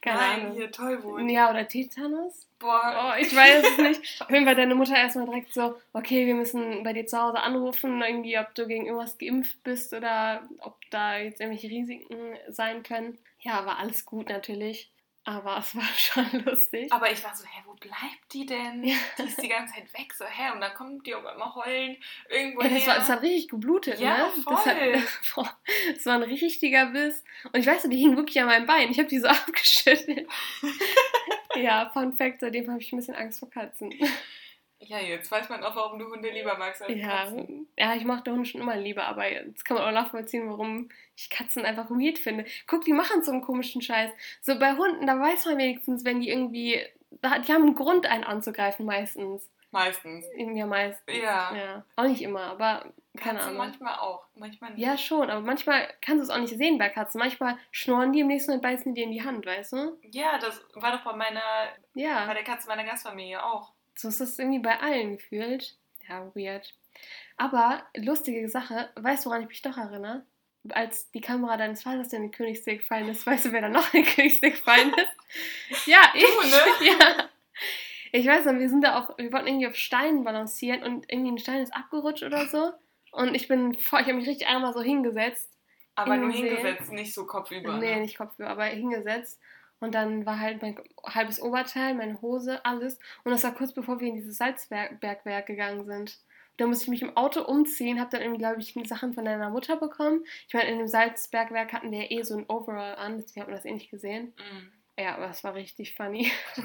Keine Nein, Ahnung. hier Tollwut. Ja, oder Tetanus? Boah, Oh, ich weiß es nicht. Auf jeden Fall deine Mutter erstmal direkt so, okay, wir müssen bei dir zu Hause anrufen, irgendwie, ob du gegen irgendwas geimpft bist oder ob da jetzt irgendwelche Risiken sein können. Ja, war alles gut natürlich. Aber es war schon lustig. Aber ich war so, hä, wo bleibt die denn? Ja. Die ist die ganze Zeit weg, so, hä? Und dann kommt die auf einmal heulend irgendwo Ja, das, war, das hat richtig geblutet, Ja, ne? Das, hat, voll. boah, das war ein richtiger Biss. Und ich weiß noch, die hing wirklich an meinem Bein. Ich habe die so abgeschüttelt. ja, Fun Fact, seitdem habe ich ein bisschen Angst vor Katzen. Ja, jetzt weiß man auch, warum du Hunde lieber magst als Ja, Katzen. ja, ich mochte Hunde schon immer lieber, aber jetzt kann man auch nachvollziehen, warum ich Katzen einfach weird finde. Guck, die machen so einen komischen Scheiß. So bei Hunden, da weiß man wenigstens, wenn die irgendwie. Die haben einen Grund, einen anzugreifen, meistens. Meistens. Ja, meistens. Ja. ja. Auch nicht immer, aber keine Katzen Ahnung. manchmal auch, manchmal nicht. Ja, schon, aber manchmal kannst du es auch nicht sehen bei Katzen. Manchmal schnorren die im nächsten Moment beißen die dir in die Hand, weißt du? Ja, das war doch bei meiner, bei Ja, der Katze meiner Gastfamilie auch. So ist das irgendwie bei allen gefühlt. Ja, weird. Aber lustige Sache, weißt du, woran ich mich doch erinnere? Als die Kamera deines Vaters in den Königssee gefallen ist, weißt du, wer da noch in den Königssee gefallen ist? Ja, ich. ne? Ja. Ich weiß noch, wir sind da auf, wir wollten irgendwie auf Steinen balancieren und irgendwie ein Stein ist abgerutscht oder so. Und ich bin vor, ich habe mich richtig einmal so hingesetzt Aber nur hingesetzt, nicht so kopfüber. Nee, ne? nicht Kopfhörer, aber hingesetzt. Und dann war halt mein halbes Oberteil, meine Hose, alles. Und das war kurz bevor wir in dieses Salzbergwerk gegangen sind. Da musste ich mich im Auto umziehen, habe dann irgendwie, glaube ich, Sachen von deiner Mutter bekommen. Ich meine, in dem Salzbergwerk hatten wir eh so ein Overall an, deswegen hat man das eh nicht gesehen. Mhm. Ja, aber es war richtig funny.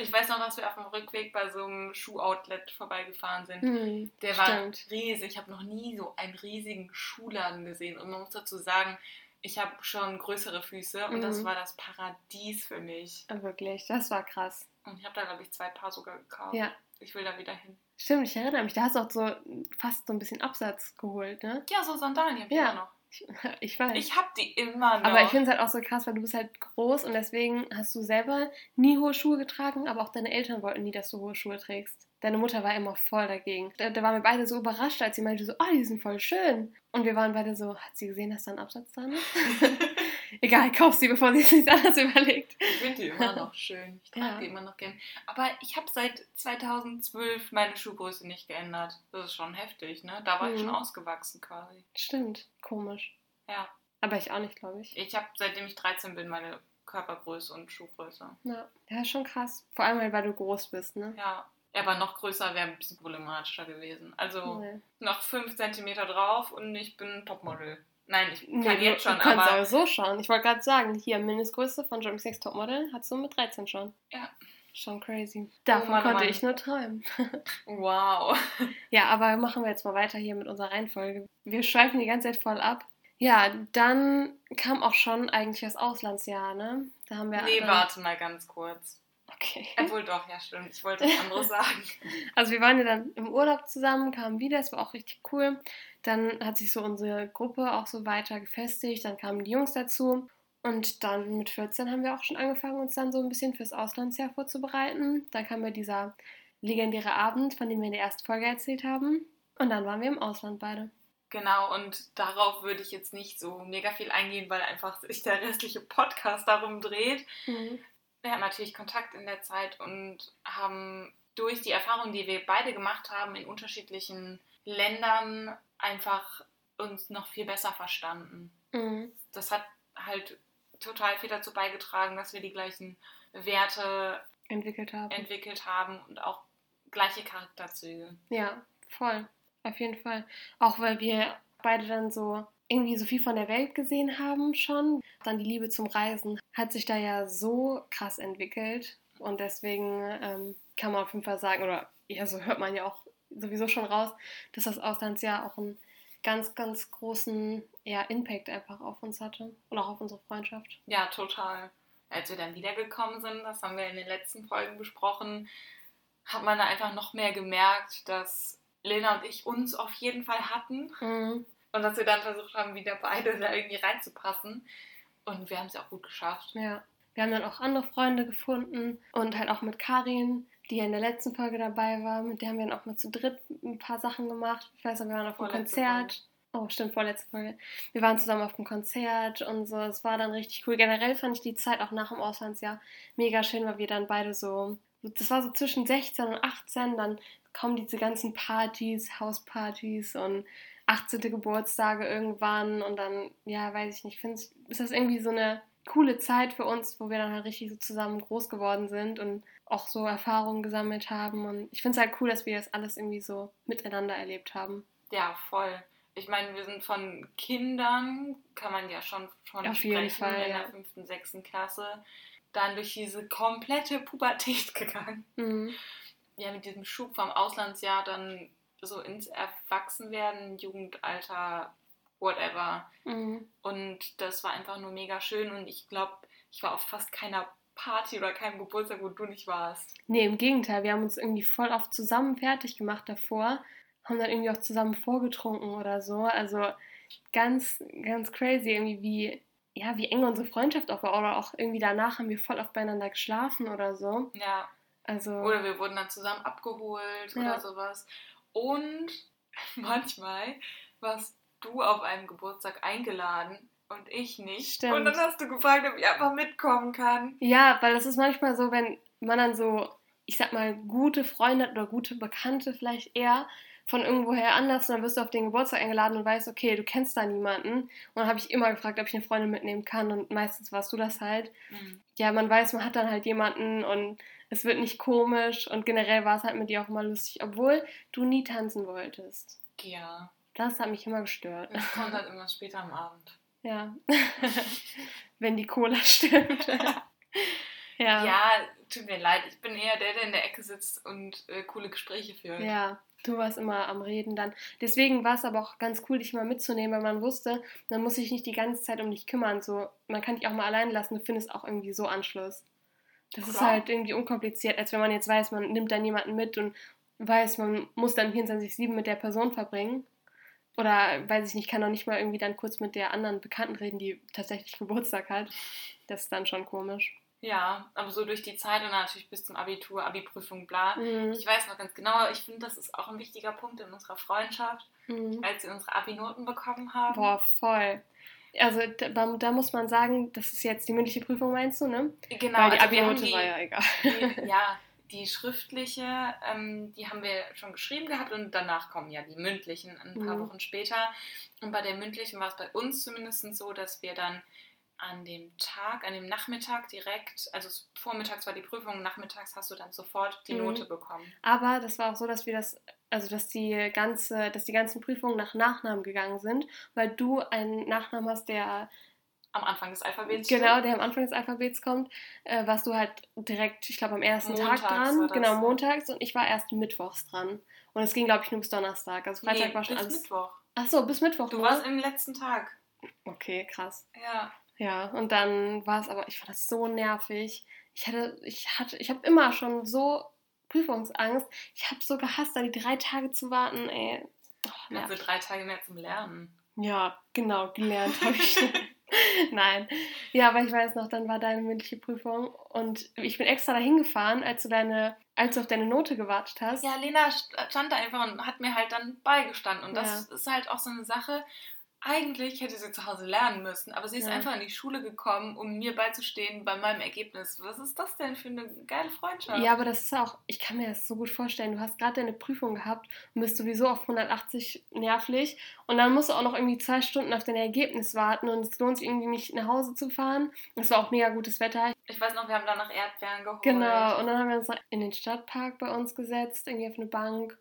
Ich weiß noch, dass wir auf dem Rückweg bei so einem Schuhoutlet vorbeigefahren sind. Hm, Der war stimmt. riesig. Ich habe noch nie so einen riesigen Schuhladen gesehen. Und man muss dazu sagen, ich habe schon größere Füße und das Mhm. war das Paradies für mich. Wirklich, das war krass. Und ich habe da, glaube ich, zwei Paar sogar gekauft. Ja, Ich will da wieder hin. stimmt, ich erinnere mich. Da hast du auch so fast so ein bisschen Absatz geholt, ne? Ja, so Sandalen, habe ich Ja. immer noch. Ich, ich weiß. Ich habe die immer noch. Aber ich finde es halt auch so krass, weil du bist halt groß und deswegen hast du selber nie hohe Schuhe getragen, aber auch deine Eltern wollten nie, dass du hohe Schuhe trägst. Deine Mutter war immer voll dagegen. Da, da waren wir beide so überrascht, als sie meinte so, oh, die sind voll schön. Und wir waren beide so, hat sie gesehen, dass da ein Absatz dran ist? Egal, kauf sie, bevor sie es nichts anderes überlegt. Ich finde die immer noch schön. Ich trage Ja. die immer noch gern. Aber ich habe seit 2012 meine Schuhgröße nicht geändert. Das ist schon heftig, ne? Da war ich Mhm. schon ausgewachsen quasi. Stimmt, komisch. Ja. Aber ich auch nicht, glaube ich. Ich habe seitdem ich 13 bin meine Körpergröße und Schuhgröße. Ja. ja, schon krass. Vor allem, weil du groß bist, ne? Ja. Aber noch größer wäre ein bisschen problematischer gewesen. Also Nee. noch 5 cm drauf und ich bin Topmodel. Nein, ich kann Nee, jetzt schon, du kannst aber so schauen. Ich wollte gerade sagen, hier, Mindestgröße von Jeremy Sex Topmodel hast du mit 13 schon. Schon crazy. Davon Oh konnte Mann. ich nur träumen. Wow. Ja, aber machen wir jetzt mal weiter hier mit unserer Reihenfolge. Wir schweifen die ganze Zeit voll ab. Ja, dann kam auch schon eigentlich das Auslandsjahr, ne? Da haben wir. Nee, warte mal ganz kurz. Okay. Obwohl doch, ja stimmt. Ich wollte was anderes sagen. Also wir waren ja dann im Urlaub zusammen, kamen wieder, es war auch richtig cool. Dann hat sich so unsere Gruppe auch so weiter gefestigt, dann kamen die Jungs dazu. Und dann mit 14 haben wir auch schon angefangen, uns dann so ein bisschen fürs Auslandsjahr vorzubereiten. Dann kam ja dieser legendäre Abend, von dem wir in der ersten Folge erzählt haben. Und dann waren wir im Ausland beide. Genau, und darauf würde ich jetzt nicht so mega viel eingehen, weil einfach sich der restliche Podcast darum dreht. Wir hatten natürlich Kontakt in der Zeit und haben durch die Erfahrungen, die wir beide gemacht haben in unterschiedlichen Ländern, einfach uns noch viel besser verstanden. Mhm. Das hat halt total viel dazu beigetragen, dass wir die gleichen Werte Entwickelt haben. entwickelt haben und auch gleiche Charakterzüge. Ja, voll. Auf jeden Fall. Auch weil wir beide dann so irgendwie so viel von der Welt gesehen haben schon. Dann die Liebe zum Reisen hat sich da ja so krass entwickelt. Und deswegen ähm, kann man auf jeden Fall sagen, oder ja, so hört man ja auch sowieso schon raus, dass das Auslandsjahr auch einen ganz, ganz großen ja, Impact einfach auf uns hatte und auch auf unsere Freundschaft. Ja, total. Als wir dann wiedergekommen sind, das haben wir in den letzten Folgen besprochen, hat man da einfach noch mehr gemerkt, dass Lena und ich uns auf jeden Fall hatten Mhm. Und dass wir dann versucht haben, wieder beide da irgendwie reinzupassen. Und wir haben es auch gut geschafft. Ja, wir haben dann auch andere Freunde gefunden und halt auch mit Karin, die ja in der letzten Folge dabei war. Mit der haben wir dann auch mal zu dritt ein paar Sachen gemacht. Ich weiß noch, wir waren auf einem Konzert. Oh, stimmt, vorletzte Folge. Wir waren zusammen auf dem Konzert und so. Es war dann richtig cool. Generell fand ich die Zeit auch nach dem Auslandsjahr mega schön, weil wir dann beide so. Das war so zwischen 16 und 18. Dann kommen diese ganzen Partys, Hauspartys und 18. Geburtstage irgendwann und dann, ja, weiß ich nicht, finde ich, ist das irgendwie so eine coole Zeit für uns, wo wir dann halt richtig so zusammen groß geworden sind und auch so Erfahrungen gesammelt haben. Und ich finde es halt cool, dass wir das alles irgendwie so miteinander erlebt haben. Ja, voll. Ich meine, wir sind von Kindern, kann man ja schon von Auf jeden sprechen, Fall, in ja. der fünften, sechsten Klasse, dann durch diese komplette Pubertät gegangen. Mhm. Ja, mit diesem Schub vom Auslandsjahr dann so ins Erwachsenwerden, Jugendalter, whatever. Mhm. Und das war einfach nur mega schön und ich glaube, ich war auf fast keiner Party oder keinem Geburtstag, wo du nicht warst. Nee, im Gegenteil, wir haben uns irgendwie voll oft zusammen fertig gemacht davor, haben dann irgendwie auch zusammen vorgetrunken oder so. Also ganz, ganz crazy, irgendwie wie, ja, wie eng unsere Freundschaft auch war. Oder auch irgendwie danach haben wir voll oft beieinander geschlafen oder so. Ja, Also. oder wir wurden dann zusammen abgeholt Ja. oder sowas. Und manchmal warst du auf einem Geburtstag eingeladen und ich nicht. Stimmt. Und dann hast du gefragt, ob ich einfach mitkommen kann. Ja, weil das ist manchmal so, wenn man dann so, ich sag mal, gute Freunde hat oder gute Bekannte vielleicht eher von irgendwoher anders und dann wirst du auf den Geburtstag eingeladen und weißt, okay, du kennst da niemanden. Und dann habe ich immer gefragt, ob ich eine Freundin mitnehmen kann und meistens warst du das halt. Mhm. Ja, man weiß, man hat dann halt jemanden und es wird nicht komisch und generell war es halt mit dir auch immer lustig, obwohl du nie tanzen wolltest. Ja, Das hat mich immer gestört. das kommt halt immer später am Abend. Ja. Wenn die Cola stimmt. ja. Ja, tut mir leid. Ich bin eher der, der in der Ecke sitzt und äh, coole Gespräche führt. Ja, du warst immer am Reden dann. Deswegen war es aber auch ganz cool, dich mal mitzunehmen, weil man wusste, man muss sich nicht die ganze Zeit um dich kümmern. So, man kann dich auch mal allein lassen, du findest auch irgendwie so Anschluss. Das ist halt irgendwie unkompliziert, als wenn man jetzt weiß, man nimmt dann jemanden mit und weiß, man muss dann 24-7 mit der Person verbringen. Oder weiß ich nicht, kann auch nicht mal irgendwie dann kurz mit der anderen Bekannten reden, die tatsächlich Geburtstag hat. Das ist dann schon komisch. Ja, aber so durch die Zeit und natürlich bis zum Abitur, Abi-Prüfung, bla. Mhm. Ich weiß noch ganz genau, ich finde, das ist auch ein wichtiger Punkt in unserer Freundschaft, Mhm. als wir unsere Abi-Noten bekommen haben. Boah, voll. Also da, da muss man sagen, das ist jetzt die mündliche Prüfung, meinst du, ne? Genau, Weil die also Abi-Note war ja egal. die, ja, die schriftliche, ähm, die haben wir schon geschrieben gehabt und danach kommen ja die mündlichen ein paar Mhm. Wochen später. Und bei der mündlichen war es bei uns zumindest so, dass wir dann an dem Tag, an dem Nachmittag direkt, also vormittags war die Prüfung, nachmittags hast du dann sofort die Mhm. Note bekommen. Aber das war auch so, dass wir das, also dass die ganze, dass die ganzen Prüfungen nach Nachnamen gegangen sind, weil du einen Nachnamen hast, der am Anfang des Alphabets Genau, steht. der am Anfang des Alphabets kommt, äh, warst du halt direkt, ich glaube, am ersten Montags Tag dran. Genau, montags und ich war erst mittwochs dran. Und es ging, glaube ich, nur bis Donnerstag. Also Freitag nee, war schon bis alles. Mittwoch. Ach so, bis Mittwoch. Du warst im letzten Tag. Okay, krass. Ja. Ja, und dann war es aber, ich fand das so nervig. Ich hatte, ich hatte, ich habe immer schon so Prüfungsangst. Ich habe so gehasst, da die drei Tage zu warten, ey. Oh, Also drei Tage mehr zum Lernen. Ja, genau, gelernt habe ich. Nein. Ja, aber ich weiß noch, dann war deine mündliche Prüfung und ich bin extra dahin gefahren, als du deine, als du auf deine Note gewartet hast. Ja, Lena st- stand da einfach und hat mir halt dann beigestanden. Und das ist halt auch so eine Sache. Eigentlich hätte sie zu Hause lernen müssen, aber sie ist Ja. einfach in die Schule gekommen, um mir beizustehen bei meinem Ergebnis. Was ist das denn für eine geile Freundschaft? Ja, aber das ist auch, ich kann mir das so gut vorstellen. Du hast gerade deine Prüfung gehabt und bist sowieso auf 180 nervlich und dann musst du auch noch irgendwie zwei Stunden auf dein Ergebnis warten und es lohnt sich irgendwie nicht nach Hause zu fahren. Es war auch mega gutes Wetter. Ich weiß noch, wir haben danach Erdbeeren geholt. Genau, und dann haben wir uns in den Stadtpark bei uns gesetzt, irgendwie auf eine Bank.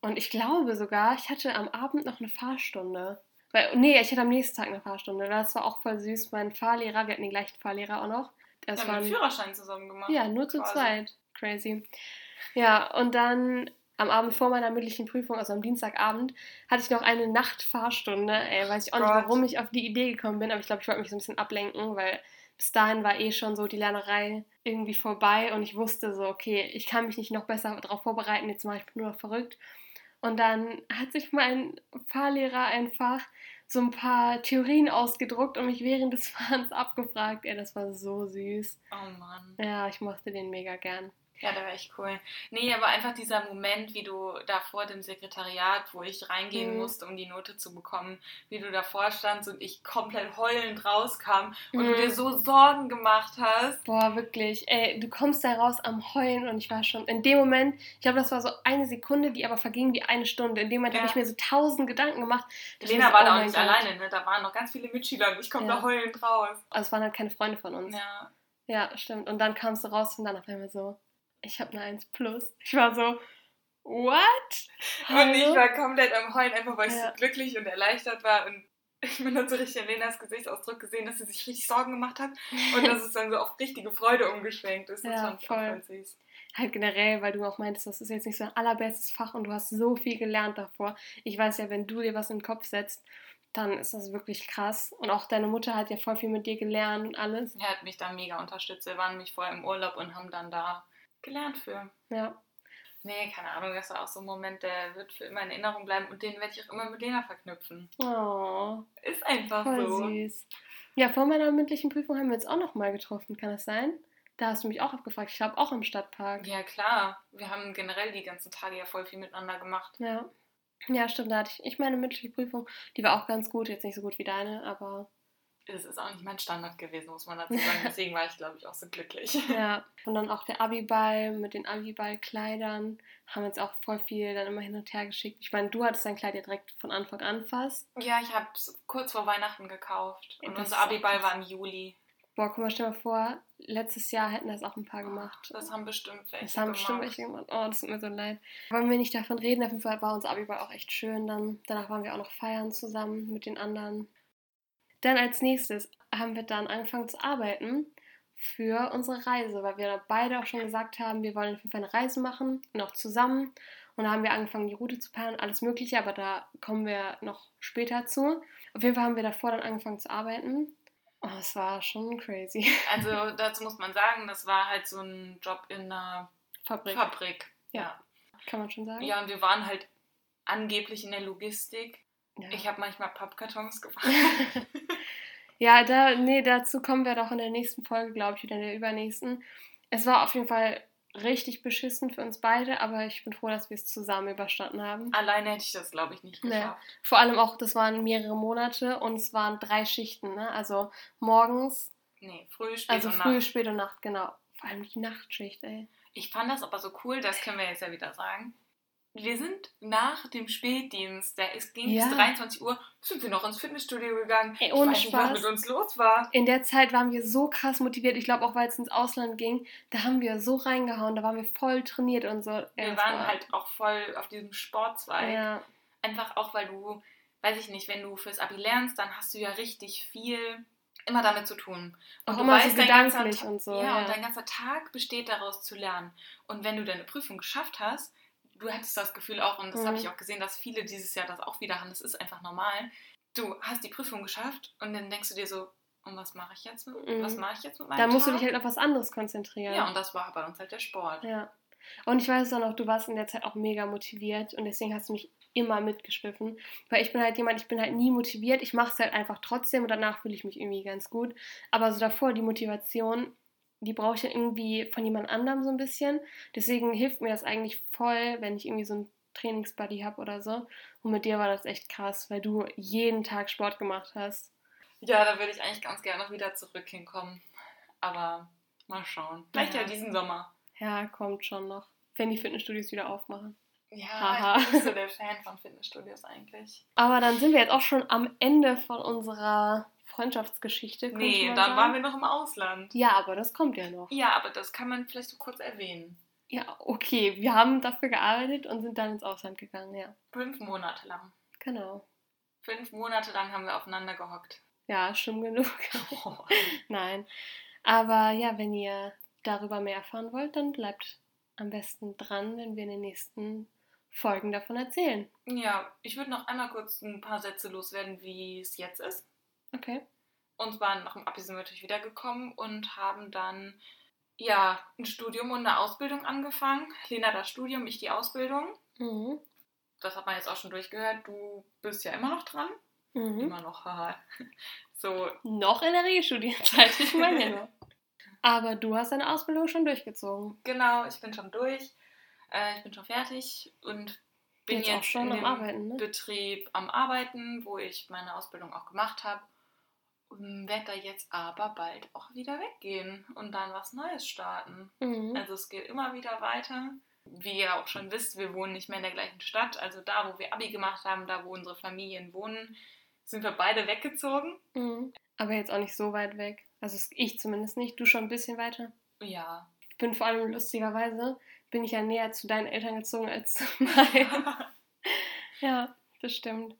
Und ich glaube sogar, ich hatte am Abend noch eine Fahrstunde. Weil, nee, ich hatte am nächsten Tag eine Fahrstunde. Das war auch voll süß. Mein Fahrlehrer, wir hatten den gleichen Fahrlehrer auch noch. wir Das haben waren, den Führerschein zusammen gemacht. ja, nur zu quasi. zweit. Crazy. Ja, und dann am Abend vor meiner mündlichen Prüfung, also am Dienstagabend, hatte ich noch eine Nachtfahrstunde. Ey, weiß ich auch nicht, Gott. warum ich auf die Idee gekommen bin, aber ich glaube, ich wollte mich so ein bisschen ablenken, weil bis dahin war eh schon so die Lernerei irgendwie vorbei und ich wusste so, okay, ich kann mich nicht noch besser darauf vorbereiten, jetzt mache ich nur noch verrückt. Und dann hat sich mein Fahrlehrer einfach so ein paar Theorien ausgedruckt und mich während des Fahrens abgefragt. Ey, das war so süß. Oh Mann. Ja, ich mochte den mega gern. Ja, der war echt cool. Nee, aber einfach dieser Moment, wie du da vor dem Sekretariat, wo ich reingehen Mhm. musste, um die Note zu bekommen, wie du davor standst und ich komplett heulend rauskam und du Mhm. dir so Sorgen gemacht hast. Boah, wirklich. Ey, du kommst da raus am Heulen und ich war schon in dem Moment, ich glaube, das war so eine Sekunde, die aber verging wie eine Stunde. In dem Moment Ja. habe ich mir so tausend Gedanken gemacht. Lena so, war oh da auch nicht Gott. alleine, ne? Da waren noch ganz viele Mitschüler und ich komme Ja. da heulend raus. Also es waren halt keine Freunde von uns. Ja. Ja, stimmt. Und dann kamst du raus und dann auf einmal so, ich habe eine 1 plus. Ich war so, what? Und ich Hallo? war komplett am Heulen, einfach weil ich Ja. so glücklich und erleichtert war und man hat so richtig in Lenas Gesichtsausdruck gesehen, dass sie sich richtig Sorgen gemacht hat und dass es dann so auf richtige Freude umgeschwenkt ist. Das Ja, fand ich auch voll. voll süß. Halt generell, weil du auch meintest, das ist jetzt nicht so ein allerbestes Fach und du hast so viel gelernt davor. Ich weiß ja, wenn du dir was in den Kopf setzt, dann ist das wirklich krass. Und auch deine Mutter hat ja voll viel mit dir gelernt und alles. Er hat mich da mega unterstützt. Wir waren nämlich vorher im Urlaub und haben dann da gelernt für. Ja. Nee, keine Ahnung, das war auch so ein Moment, der wird für immer in Erinnerung bleiben und den werde ich auch immer mit Lena verknüpfen. Oh, Ist einfach voll so. süß. Ja, vor meiner mündlichen Prüfung haben wir uns auch noch mal getroffen, kann das sein? Da hast du mich auch abgefragt. Ich glaube auch im Stadtpark. Ja, klar. Wir haben generell die ganzen Tage ja voll viel miteinander gemacht. Ja. Ja, stimmt, da hatte ich, ich meine mündliche Prüfung. Die war auch ganz gut, jetzt nicht so gut wie deine, aber Es ist auch nicht mein Standard gewesen, muss man dazu sagen. Deswegen war ich, glaube ich, auch so glücklich. ja. Und dann auch der Abiball mit den Abiball-Kleidern haben uns auch voll viel dann immer hin und her geschickt. Ich meine, du hattest dein Kleid ja direkt von Anfang an fast. Ja, ich habe es kurz vor Weihnachten gekauft. Und Das unser Abiball war im Juli. Boah, guck mal, stell mal vor, letztes Jahr hätten das auch ein paar gemacht. Das haben bestimmt welche Das haben bestimmt gemacht. welche gemacht. Oh, das tut mir so leid. Wollen wir nicht davon reden? Auf jeden Fall war unser Abiball auch echt schön. Dann, danach waren wir auch noch feiern zusammen mit den anderen. Dann als nächstes haben wir dann angefangen zu arbeiten für unsere Reise, weil wir beide auch schon gesagt haben, wir wollen auf jeden Fall eine Reise machen und auch zusammen. Und da haben wir angefangen, die Route zu planen, alles Mögliche, aber da kommen wir noch später zu. Auf jeden Fall haben wir davor dann angefangen zu arbeiten. Oh, es war schon crazy. Also dazu muss man sagen, das war halt so ein Job in einer Fabrik, Fabrik. Ja. kann man schon sagen. Ja, und wir waren halt angeblich in der Logistik. Ja. Ich habe manchmal Pappkartons gefahren. Ja, da, nee, dazu kommen wir doch in der nächsten Folge, glaube ich, oder in der übernächsten. Es war auf jeden Fall richtig beschissen für uns beide, aber ich bin froh, dass wir es zusammen überstanden haben. Alleine hätte ich das, glaube ich, nicht Nee. geschafft. Vor allem auch, das waren mehrere Monate und es waren drei Schichten, ne? Also morgens, Nee, früh, spät also und früh, Nacht. spät und Nacht, genau. Vor allem die Nachtschicht, ey. Ich fand das aber so cool, das können wir jetzt ja wieder sagen. Wir sind nach dem Spätdienst, der es ging Ja. bis 23 Uhr, sind wir noch ins Fitnessstudio gegangen. Ey, ich ohne weiß nicht, was mit uns los war. In der Zeit waren wir so krass motiviert. Ich glaube auch, weil es ins Ausland ging, da haben wir so reingehauen, da waren wir voll trainiert und so. Wir das waren war- halt auch voll auf diesem Sportzweig. Ja, Einfach auch, weil du, weiß ich nicht, wenn du fürs Abi lernst, dann hast du ja richtig viel immer damit zu tun. Und Auch du immer so weißt, dein ganzer gedanklich Ta- und so, Ja, ja. und dein ganzer Tag besteht daraus zu lernen. Und wenn du deine Prüfung geschafft hast, du hattest das Gefühl auch, und das Mhm. habe ich auch gesehen, dass viele dieses Jahr das auch wieder haben, das ist einfach normal. Du hast die Prüfung geschafft und dann denkst du dir so, und was mache ich jetzt mit, Mhm. was mache ich jetzt mit meinem Da musst du Tag? dich halt auf was anderes konzentrieren. Ja, und das war bei uns halt der Sport. Ja. Und ich weiß auch noch, du warst in der Zeit auch mega motiviert und deswegen hast du mich immer mitgeschliffen. Weil ich bin halt jemand, ich bin halt nie motiviert. Ich mache es halt einfach trotzdem und danach fühle ich mich irgendwie ganz gut. Aber so davor, die Motivation, die brauche ich ja irgendwie von jemand anderem so ein bisschen. Deswegen hilft mir das eigentlich voll, wenn ich irgendwie so einen Trainingsbuddy habe oder so. Und mit dir war das echt krass, weil du jeden Tag Sport gemacht hast. Ja, da würde ich eigentlich ganz gerne noch wieder zurück hinkommen. Aber mal schauen. Vielleicht ja, Ja. diesen Sommer. Ja, kommt schon noch. Wenn die Fitnessstudios wieder aufmachen. Ja, Haha. ich bin so der Fan von Fitnessstudios eigentlich. Aber dann sind wir jetzt auch schon am Ende von unserer Freundschaftsgeschichte. Nee, dann sagen. waren wir noch im Ausland. Ja, aber das kommt ja noch. Ja, aber das kann man vielleicht so kurz erwähnen. Ja, okay. Wir haben dafür gearbeitet und sind dann ins Ausland gegangen, ja. Fünf Monate lang. Genau. Fünf Monate lang haben wir aufeinander gehockt. Ja, schlimm genug. Nein. Aber ja, wenn ihr darüber mehr erfahren wollt, dann bleibt am besten dran, wenn wir in den nächsten Folgen davon erzählen. ja, ich würde noch einmal kurz ein paar Sätze loswerden, wie es jetzt ist. Okay. Und zwar nach dem Abi sind wir natürlich wiedergekommen und haben dann ja ein Studium und eine Ausbildung angefangen. Lena das Studium, ich die Ausbildung. Mhm. Das hat man jetzt auch schon durchgehört. Du bist ja immer noch dran. Mhm. Immer noch, haha. So, Noch in der Regelstudienzeit, ich meine ja nur. Aber du hast deine Ausbildung schon durchgezogen. genau, ich bin schon durch. Äh, ich bin schon fertig und bin Jetzt jetzt, auch schon in am Arbeiten, ne? Betrieb am Arbeiten, wo ich meine Ausbildung auch gemacht habe. Werde da jetzt aber bald auch wieder weggehen und dann was Neues starten. Mhm. Also es geht immer wieder weiter. Wie ihr auch schon wisst, wir wohnen nicht mehr in der gleichen Stadt. Also da, wo wir Abi gemacht haben, da, wo unsere Familien wohnen, sind wir beide weggezogen. Mhm. Aber jetzt auch nicht so weit weg. Also ich zumindest nicht. Du schon ein bisschen weiter. Ja. Ich bin vor allem lustigerweise, bin ich ja näher zu deinen Eltern gezogen als zu meinen. ja, das stimmt.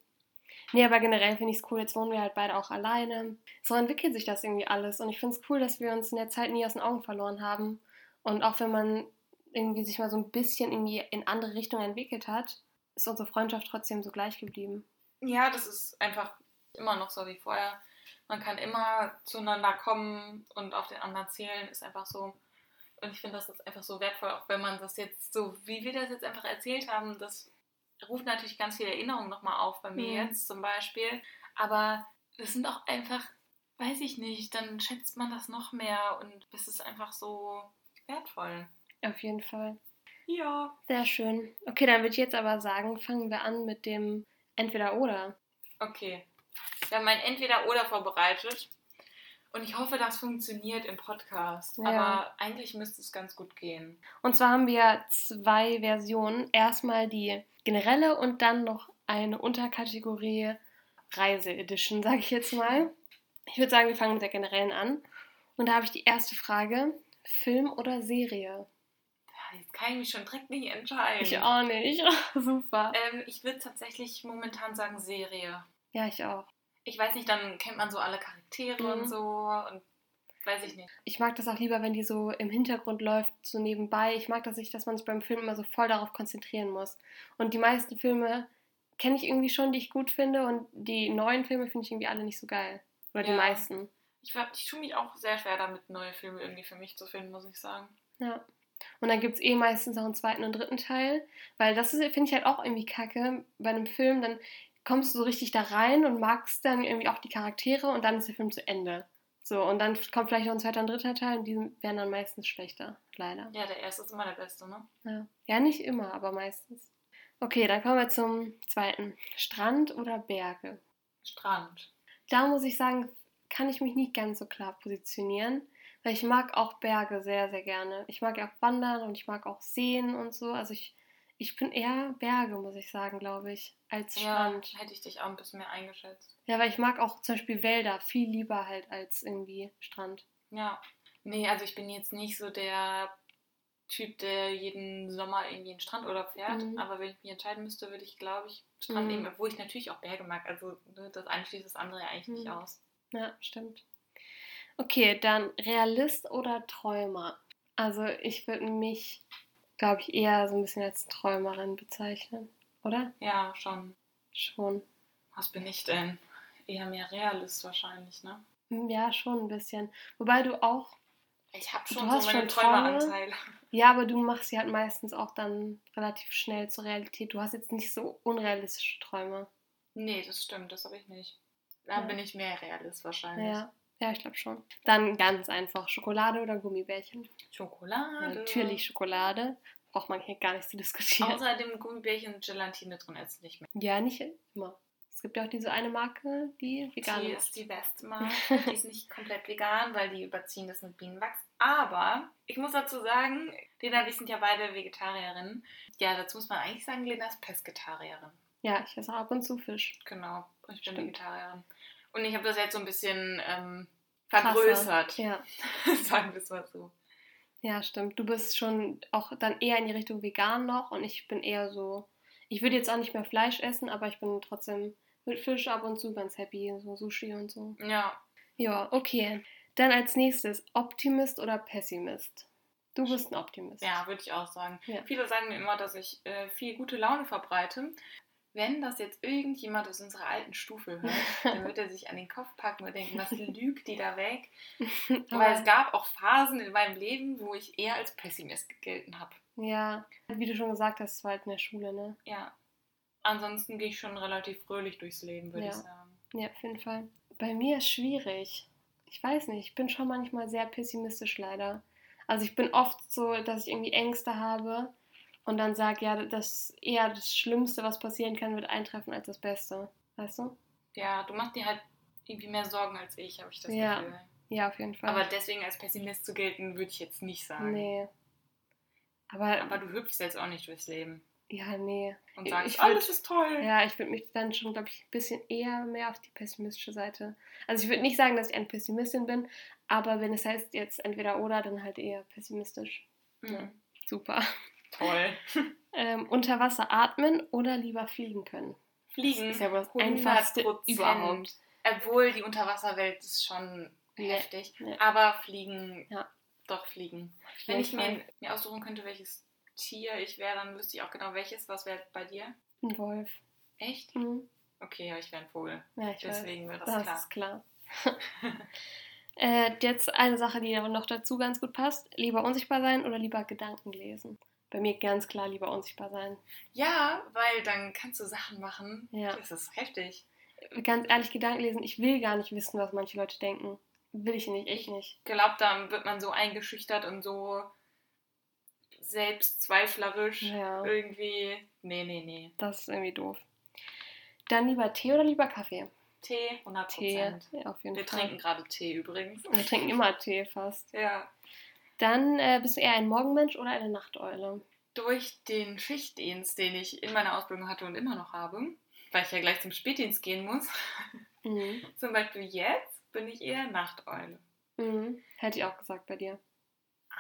Nee, aber generell finde ich es cool. Jetzt wohnen wir halt beide auch alleine. So entwickelt sich das irgendwie alles. Und ich finde es cool, dass wir uns in der Zeit nie aus den Augen verloren haben. Und auch wenn man irgendwie sich mal so ein bisschen irgendwie in andere Richtungen entwickelt hat, ist unsere Freundschaft trotzdem so gleich geblieben. ja, das ist einfach immer noch so wie vorher. Man kann immer zueinander kommen und auf den anderen zählen, ist einfach so. Und ich finde, das ist einfach so wertvoll, auch wenn man das jetzt so, wie wir das jetzt einfach erzählt haben, das ruft natürlich ganz viele Erinnerungen nochmal auf, bei mir Mhm. jetzt zum Beispiel. Aber es sind auch einfach, weiß ich nicht, dann schätzt man das noch mehr und es ist einfach so wertvoll. Auf jeden Fall. Ja. Sehr schön. Okay, dann würde ich jetzt aber sagen, fangen wir an mit dem Entweder-Oder. Okay. Wir haben ein Entweder-Oder vorbereitet. Und ich hoffe, das funktioniert im Podcast. Ja. Aber eigentlich müsste es ganz gut gehen. Und zwar haben wir zwei Versionen. Erstmal die generelle und dann noch eine Unterkategorie Reise-Edition, sage ich jetzt mal. Ich würde sagen, wir fangen mit der generellen an. Und da habe ich die erste Frage. Film oder Serie? Jetzt kann ich mich schon direkt nicht entscheiden. Ich auch nicht. Super. Ähm, ich würde tatsächlich momentan sagen Serie. Ja, ich auch. Ich weiß nicht, dann kennt man so alle Charaktere Mhm. und so und weiß ich nicht. Ich mag das auch lieber, wenn die so im Hintergrund läuft, so nebenbei. Ich mag das nicht, dass man sich beim Film immer so voll darauf konzentrieren muss. Und die meisten Filme kenne ich irgendwie schon, die ich gut finde. Und die neuen Filme finde ich irgendwie alle nicht so geil. Oder die Ja. meisten. Ich, ich tue mich auch sehr schwer damit, neue Filme irgendwie für mich zu finden, muss ich sagen. Ja. Und dann gibt es eh meistens auch einen zweiten und dritten Teil. Weil das finde ich halt auch irgendwie kacke. Bei einem Film, dann kommst du so richtig da rein und magst dann irgendwie auch die Charaktere und dann ist der Film zu Ende. So, und dann kommt vielleicht noch ein zweiter und dritter Teil und die werden dann meistens schlechter. Leider. Ja, der erste ist immer der beste, ne? Ja. ja, nicht immer, aber meistens. Okay, dann kommen wir zum zweiten. Strand oder Berge? Strand. Da muss ich sagen, kann ich mich nicht ganz so klar positionieren, weil ich mag auch Berge sehr, sehr gerne. Ich mag ja auch wandern und ich mag auch Seen und so. Also ich, ich bin eher Berge, muss ich sagen, glaube ich, als Ja, Strand. hätte ich dich auch ein bisschen mehr eingeschätzt. Ja, weil ich mag auch zum Beispiel Wälder viel lieber halt als irgendwie Strand. Ja. Nee, also ich bin jetzt nicht so der Typ, der jeden Sommer irgendwie einen Strandurlaub fährt. Mhm. Aber wenn ich mich entscheiden müsste, würde ich, glaube ich, Strand Mhm. nehmen, obwohl ich natürlich auch Berge mag. Also ne, das eine schließt das andere ja eigentlich nicht Mhm. aus. Ja, stimmt. Okay, dann Realist oder Träumer? Also ich würde mich, glaube ich, eher so ein bisschen als Träumerin bezeichnen, oder? Ja, schon. Schon. Was bin ich denn? Eher mehr Realist wahrscheinlich, ne? Hm, Ja, schon ein bisschen. Wobei du auch, Ich habe Du schon hast so meine schon Träume? Träumeranteile. ja, aber du machst sie halt meistens auch dann relativ schnell zur Realität. Du hast jetzt nicht so unrealistische Träume. Nee, das stimmt, das habe ich nicht. Da Ja. bin ich mehr Realist wahrscheinlich. Ja, ja, ich glaube schon. Dann ganz einfach, Schokolade oder Gummibärchen? Schokolade. Natürlich Schokolade. Braucht man hier gar nicht zu diskutieren. Außerdem Gummibärchen und Gelatine drin ist nicht mehr. Ja, nicht immer. Es gibt ja auch diese eine Marke, die vegan Die ist. ist die beste Marke. Die ist nicht komplett vegan, weil die überziehen das mit Bienenwachs. Aber ich muss dazu sagen, Lena und ich sind ja beide Vegetarierinnen. Ja, dazu muss man eigentlich sagen, Lena ist Pesketarierin. Ja, ich esse auch ab und zu Fisch. Genau, ich bin Stimmt. Vegetarierin. Und ich habe das jetzt so ein bisschen ähm, vergrößert. Ja. Sagen wir es mal so. ja, stimmt. Du bist schon auch dann eher in die Richtung vegan noch und ich bin eher so. Ich würde jetzt auch nicht mehr Fleisch essen, aber ich bin trotzdem mit Fisch ab und zu ganz happy, so Sushi und so. Ja, Ja, okay. Dann als nächstes, Optimist oder Pessimist? Du bist ein Optimist. ja, würde ich auch sagen. Ja. Viele sagen mir immer, dass ich äh, viel gute Laune verbreite. Wenn das jetzt irgendjemand aus unserer alten Stufe hört, dann wird er sich an den Kopf packen und denken, was lügt die da weg? Weil es gab auch Phasen in meinem Leben, wo ich eher als Pessimist gelten habe. Ja, wie du schon gesagt hast, es war halt in der Schule, ne? Ja. Ansonsten gehe ich schon relativ fröhlich durchs Leben, würde Ja. ich sagen. Ja, auf jeden Fall. Bei mir ist schwierig. Ich weiß nicht, ich bin schon manchmal sehr pessimistisch leider. Also ich bin oft so, dass ich irgendwie Ängste habe und dann sage, ja, das eher das Schlimmste, was passieren kann, wird eintreffen als das Beste. Weißt du? Ja, du machst dir halt irgendwie mehr Sorgen als ich, habe ich das Ja. Gefühl. Ja, auf jeden Fall. Aber deswegen als Pessimist zu gelten, würde ich jetzt nicht sagen. nee. Aber, Aber du hüpfst jetzt auch nicht durchs Leben ja, nee. und sagst, ich würd- alles ist toll. Ja, ich würde mich dann schon, glaube ich, ein bisschen eher mehr auf die pessimistische Seite. Also ich würde nicht sagen, dass ich eine Pessimistin bin, aber wenn es heißt jetzt entweder oder, dann halt eher pessimistisch. Mhm. Super. Toll. Ähm, unter Wasser atmen oder lieber fliegen können. Fliegen. Das ist ja das 100%. Einfachste überhaupt. Obwohl die Unterwasserwelt ist schon Nee, heftig. nee. Aber fliegen, Ja. doch fliegen. Auf Wenn ich mir, mir aussuchen könnte, welches Tier ich wäre, dann wüsste ich auch genau welches. Was wäre bei dir? Ein Wolf. Echt? Mhm. Okay, ja, ich wäre ein Vogel. Ja, ich Deswegen wäre das, Das klar. ist klar. äh, jetzt eine Sache, die aber noch dazu ganz gut passt. Lieber unsichtbar sein oder lieber Gedanken lesen? Bei mir ganz klar lieber unsichtbar sein. Ja, weil dann kannst du Sachen machen. Ja. Das ist heftig. Ganz ehrlich, Gedanken lesen, ich will gar nicht wissen, was manche Leute denken. Will ich nicht, ich nicht. Ich glaube, dann wird man so eingeschüchtert und so selbstzweiflerisch. Ja. Irgendwie. Nee, nee, nee. Das ist irgendwie doof. Dann lieber Tee oder lieber Kaffee? Tee, 100 Tee, ja, auf jeden Wir Fall. trinken gerade Tee übrigens. Wir trinken immer Tee fast. Ja. Dann äh, bist du eher ein Morgenmensch oder eine Nachteule? Durch den Schichtdienst, den ich in meiner Ausbildung hatte und immer noch habe, weil ich ja gleich zum Spätdienst gehen muss, Mhm. zum Beispiel jetzt, bin ich eher Nachteule. Mhm. Hätte ich auch gesagt bei dir.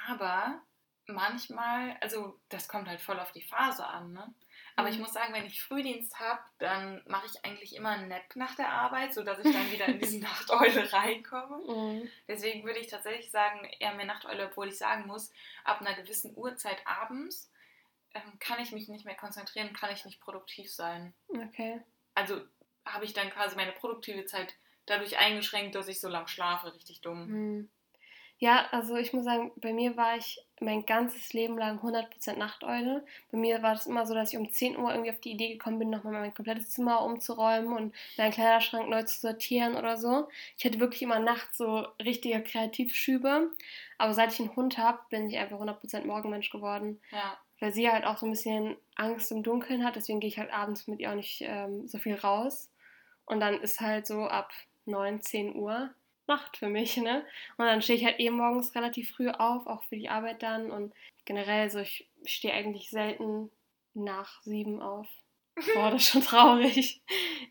Aber manchmal, also das kommt halt voll auf die Phase an, ne? Aber ich muss sagen, wenn ich Frühdienst habe, dann mache ich eigentlich immer einen Nap nach der Arbeit, sodass ich dann wieder in diese Nachteule reinkomme. Mhm. Deswegen würde ich tatsächlich sagen, eher mehr Nachteule, obwohl ich sagen muss, ab einer gewissen Uhrzeit abends ähm, kann ich mich nicht mehr konzentrieren, kann ich nicht produktiv sein. Okay. Also habe ich dann quasi meine produktive Zeit dadurch eingeschränkt, dass ich so lang schlafe, richtig dumm. Mhm. Ja, also ich muss sagen, bei mir war ich mein ganzes Leben lang 100% Nachteule. Bei mir war das immer so, dass ich um 10 Uhr irgendwie auf die Idee gekommen bin, nochmal mein komplettes Zimmer umzuräumen und meinen Kleiderschrank neu zu sortieren oder so. Ich hatte wirklich immer nachts so richtige Kreativschübe. Aber seit ich einen Hund habe, bin ich einfach 100% Morgenmensch geworden. Ja, weil sie halt auch so ein bisschen Angst im Dunkeln hat, deswegen gehe ich halt abends mit ihr auch nicht ähm, so viel raus. Und dann ist halt so ab 9, 10 Uhr Nacht für mich, ne? Und dann stehe ich halt eh morgens relativ früh auf, auch für die Arbeit dann. Und generell so, ich stehe eigentlich selten nach sieben auf. Boah, das ist schon traurig.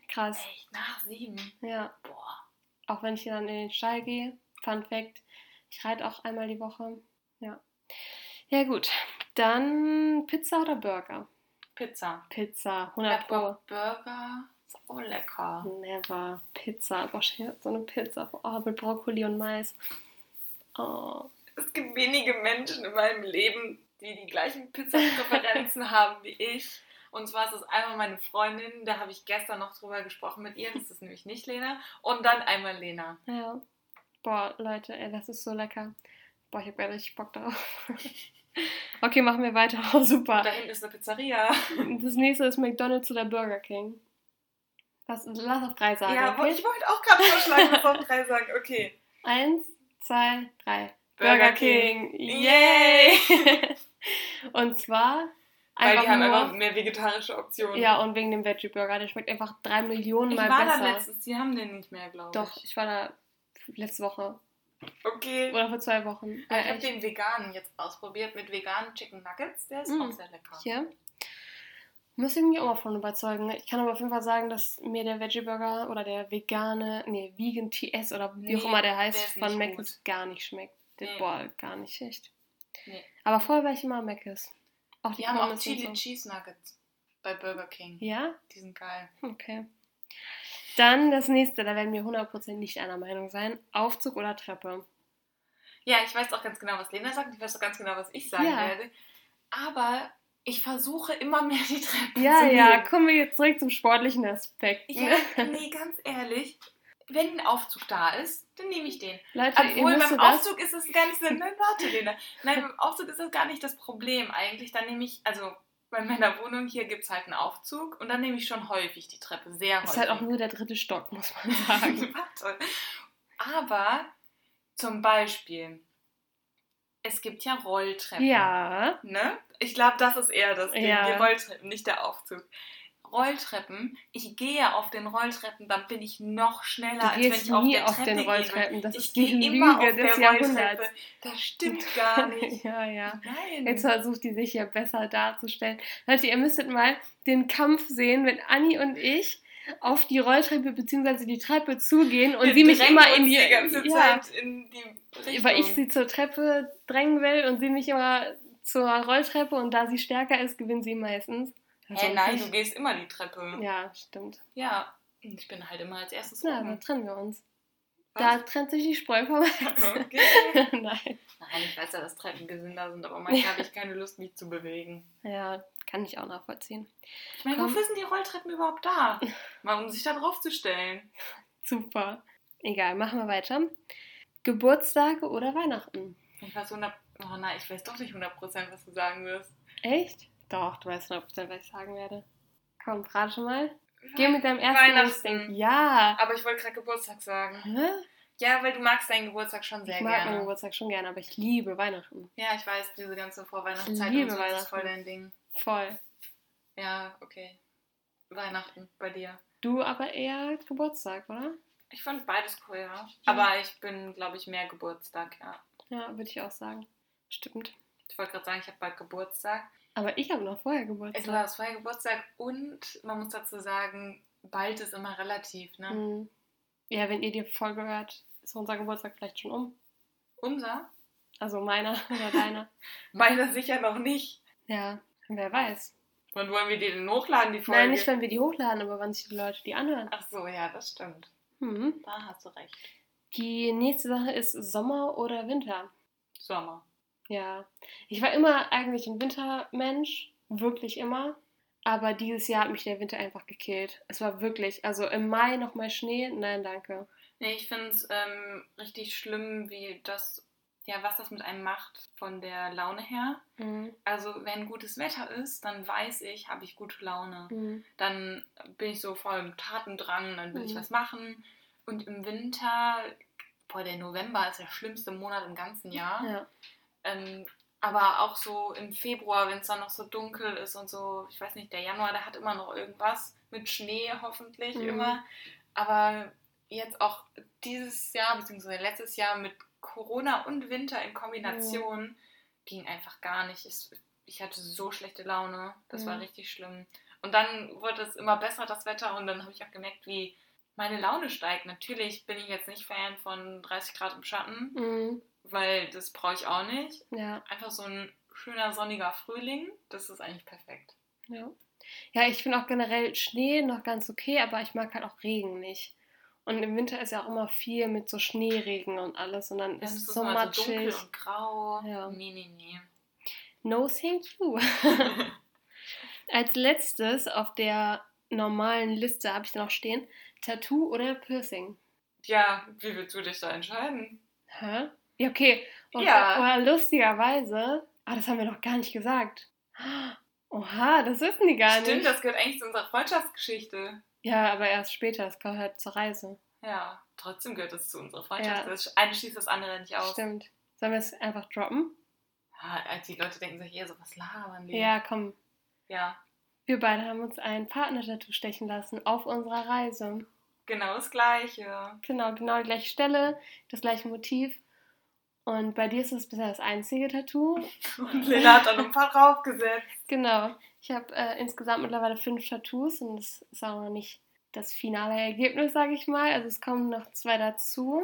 Krass. echt, nach sieben. Ja, Boah. auch wenn ich dann in den Stall gehe. Fun Fact, ich reite auch einmal die Woche. Ja. Ja gut, dann Pizza oder Burger? Pizza. Pizza, Ich 100 hab Pro. Burger So lecker. Never. Pizza. Boah, so eine Pizza. Oh, mit Brokkoli und Mais. Oh. Es gibt wenige Menschen in meinem Leben, die die gleichen Pizza-Präferenzen haben wie ich. Und zwar ist es einmal meine Freundin, da habe ich gestern noch drüber gesprochen mit ihr, das ist nämlich nicht Lena. Und dann einmal Lena. Ja. Boah, Leute, ey, das ist so lecker. Boah, ich habe gar richtig Bock darauf. okay, machen wir weiter. Oh, super. Da hinten ist eine Pizzeria. Das nächste ist McDonalds oder Burger King. Was, lass auf drei sagen. Ja, okay? ich wollte auch gerade vorschlagen, dass auf drei sagen. Okay. Eins, zwei, drei. Burger King. Yay! Und zwar Weil die haben nur, einfach mehr vegetarische Optionen. ja, und wegen dem Veggie Burger, der schmeckt einfach drei Millionen ich Mal war besser. da letztens, die haben den nicht mehr, glaube Doch, ich. ich war da letzte Woche Okay. oder vor zwei Wochen. ich Ja, habe echt. den veganen jetzt ausprobiert mit veganen Chicken Nuggets. Der ist Mm. auch sehr lecker. Hier. Muss ich mich auch mal von überzeugen. Ich kann aber auf jeden Fall sagen, dass mir der Veggie Burger oder der vegane, nee, Vegan TS oder wie auch Nee, immer der der heißt, ist von Mc's gar nicht schmeckt. Der, Nee. Boah, gar nicht echt. Nee. Aber vorher war ich immer Mc's. Auch Die haben auch Chili so. Cheese Nuggets bei Burger King. Ja? Die sind geil. Okay. Dann das nächste, da werden wir 100% nicht einer Meinung sein. Aufzug oder Treppe? Ja, ich weiß auch ganz genau, was Lena sagt. Ich weiß auch ganz genau, was ich sagen Ja. werde. Aber ich versuche immer mehr die Treppe Ja, zu ja, nehmen. kommen wir jetzt zurück zum sportlichen Aspekt. Ja, nee, ganz ehrlich. Wenn ein Aufzug da ist, dann nehme ich den. Leute, Obwohl beim das... Aufzug ist es gar nicht so. Nein, warte, Lena. Nein, beim Aufzug ist das gar nicht das Problem eigentlich. Dann nehme ich, also bei meiner Wohnung hier gibt es halt einen Aufzug und dann nehme ich schon häufig die Treppe. Sehr häufig. ist halt auch nur der dritte Stock, muss man sagen. Warte. Aber zum Beispiel, es gibt ja Rolltreppen. ja. Ne? Ich glaube, das ist eher das Ding. Ja. Die Rolltreppen, nicht der Aufzug. Rolltreppen, ich gehe auf den Rolltreppen, dann bin ich noch schneller, als wenn ich auf nie der auf Treppe den gehe. Rolltreppen. Das ich ist die gehe immer Lüge auf des der Jahrhunderts. Das stimmt gar nicht. ja, ja. Nein. Jetzt versucht die sich ja besser darzustellen. Leute, ihr müsstet mal den Kampf sehen, wenn Anni und ich auf die Rolltreppe bzw. die Treppe zugehen und Wir sie mich immer in die, die ganze ja, Zeit in die Richtung. weil ich sie zur Treppe drängen will und sie mich immer zur Rolltreppe und da sie stärker ist, gewinnt sie meistens. Also Hey, nein, du gehst immer die Treppe. Ja, stimmt. Ja. Ich bin halt immer als erstes Na, da trennen wir uns. Was? Da trennt sich die Spreu vom. Okay. Nein. Nein, ich weiß ja, dass Treppen gesünder sind, aber manchmal Ja. habe ich keine Lust, mich zu bewegen. Ja, kann ich auch nachvollziehen. Ich meine, wofür sind die Rolltreppen überhaupt da? Mal um sich da drauf zu stellen. Super. Egal, machen wir weiter. Geburtstage oder Weihnachten? Ich weiß 100... Oh nein, ich weiß doch nicht 100%, was du sagen wirst. Echt? Doch, du weißt 100%, was ich sagen werde. Komm, rate mal. Geh mit deinem ersten Weihnachten. Ja. Aber ich wollte gerade Geburtstag sagen. Hä? Ja, weil du magst deinen Geburtstag schon sehr Ich mag meinen gerne. Geburtstag schon gerne, aber ich liebe Weihnachten. Ja, ich weiß, diese ganze Vorweihnachtszeit Ich liebe und so, das ist Weihnachten. voll dein Ding. Voll. Ja, okay. Weihnachten bei dir. Du aber eher Geburtstag, oder? Ich fand beides cool, ja. Aber ich bin, glaube ich, mehr Geburtstag, ja. Ja, würde ich auch sagen. Stimmt. Ich wollte gerade sagen, ich habe bald Geburtstag. Aber ich habe noch vorher Du Geburtstag. hast vorher Geburtstag und man muss dazu sagen, bald ist immer relativ, ne? Hm. Ja, wenn ihr die Folge hört, ist unser Geburtstag vielleicht schon um. Unser? Also meiner oder deiner. Meiner sicher noch nicht. Ja, wer weiß. Wann wollen wir die denn hochladen, die Folge? Nein, nicht, wenn wir die hochladen, aber wann sich die Leute die anhören. Ach so, ja, das stimmt. Hm. Da hast du recht. Die nächste Sache ist Sommer oder Winter. Sommer. Ja, ich war immer eigentlich ein Wintermensch, wirklich immer. Aber dieses Jahr hat mich der Winter einfach gekillt. Es war wirklich, also im Mai nochmal Schnee, nein, danke. Nee, ich finde es ähm, richtig schlimm, wie das, ja, was das mit einem macht von der Laune her. Mhm. Also, wenn gutes Wetter ist, dann weiß ich, habe ich gute Laune. Mhm. Dann bin ich so voll im Tatendrang, dann will ich Mhm. was machen. Und im Winter, boah, der November ist der schlimmste Monat im ganzen Jahr. Ja. Ähm, aber auch so im Februar, wenn es dann noch so dunkel ist und so, ich weiß nicht, der Januar, der hat immer noch irgendwas mit Schnee hoffentlich Mhm. immer. Aber jetzt auch dieses Jahr, beziehungsweise letztes Jahr mit Corona und Winter in Kombination, ging einfach gar nicht. Es, ich hatte so schlechte Laune. Das war Mhm. richtig schlimm. Und dann wurde es immer besser, das Wetter, und dann habe ich auch gemerkt, wie meine Laune steigt. Natürlich bin ich jetzt nicht Fan von 30 Grad im Schatten, Mhm. Weil das brauche ich auch nicht. Ja, Einfach so ein schöner sonniger Frühling, das ist eigentlich perfekt. ja. Ja, ich finde auch generell Schnee noch ganz okay, aber ich mag halt auch Regen nicht. Und im Winter ist ja auch immer viel mit so Schneeregen und alles und dann Dann ist es so mal so dunkel matschig. und grau. Ja. Nee, nee, nee. No thank you. Als letztes auf der normalen Liste habe ich dann noch stehen Tattoo oder Piercing. ja, wie willst du dich da entscheiden? Hä? Ja, okay. Und, Ja. Oder lustigerweise, ah, das haben wir noch gar nicht gesagt. Oha, das wissen die gar Stimmt, nicht. das gehört eigentlich zu unserer Freundschaftsgeschichte. Ja, aber erst später, das gehört halt zur Reise. Ja, trotzdem gehört es zu unserer Freundschaft. Ja. Das eine schließt das andere nicht aus. Stimmt. Sollen wir es einfach droppen? Ja, die Leute denken sich eher so, was labern die? Ja, komm. Ja, Wir beide haben uns ein Partner-Tattoo stechen lassen auf unserer Reise. genau das Gleiche. Genau, genau die gleiche Stelle, das gleiche Motiv. Und bei dir ist es bisher das einzige Tattoo. Und Lena hat da noch ein paar draufgesetzt. Genau. Ich habe äh, insgesamt mittlerweile fünf Tattoos und das ist auch noch nicht das finale Ergebnis, sage ich mal. Also es kommen noch zwei dazu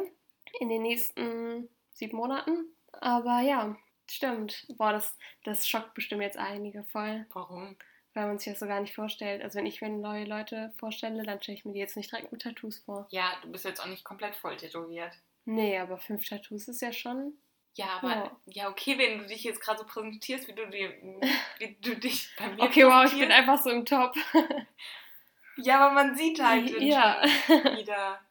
in den nächsten sieben Monaten. Aber ja, stimmt. Boah, das, das schockt bestimmt jetzt einige voll, Warum? weil man sich das so gar nicht vorstellt. Also wenn ich mir neue Leute vorstelle, dann stelle ich mir die jetzt nicht direkt mit Tattoos vor. Ja, du bist jetzt auch nicht komplett voll tätowiert. Nee, aber fünf Tattoos ist ja schon. Ja, aber Ja. ja, okay, wenn du dich jetzt gerade so präsentierst, wie du, dir, wie du dich bei mir Okay, wow, ich bin einfach so im Top. Ja, aber man sieht halt Ja. wieder.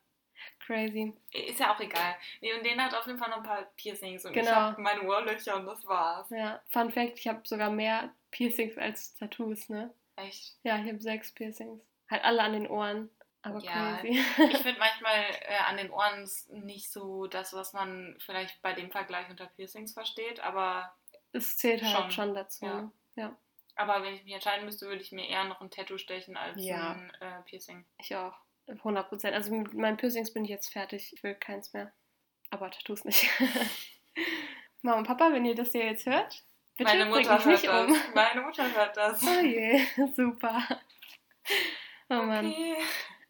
Crazy. Ist ja auch egal. Nee, und den hat auf jeden Fall noch ein paar Piercings und ich Genau. habe meine Ohrlöcher und das war's. Ja, Fun Fact, ich habe sogar mehr Piercings als Tattoos, ne? Echt. Ja, ich habe sechs Piercings. Halt alle an den Ohren. Aber Ja, crazy. Ich finde manchmal äh, an den Ohren nicht so das, was man vielleicht bei dem Vergleich unter Piercings versteht, aber, Es zählt halt Schon, schon, dazu. ja. Ja, aber wenn ich mich entscheiden müsste, würde ich mir eher noch ein Tattoo stechen als Ja. ein äh, Piercing. ich auch. 100 Prozent. Also mit meinen Piercings bin ich jetzt fertig. Ich will keins mehr. Aber Tattoos nicht. Mama und Papa, wenn ihr das hier jetzt hört, bitte Meine Mutter mich hört nicht das. um. Meine Mutter hört das. Oh je, super. Oh Mann.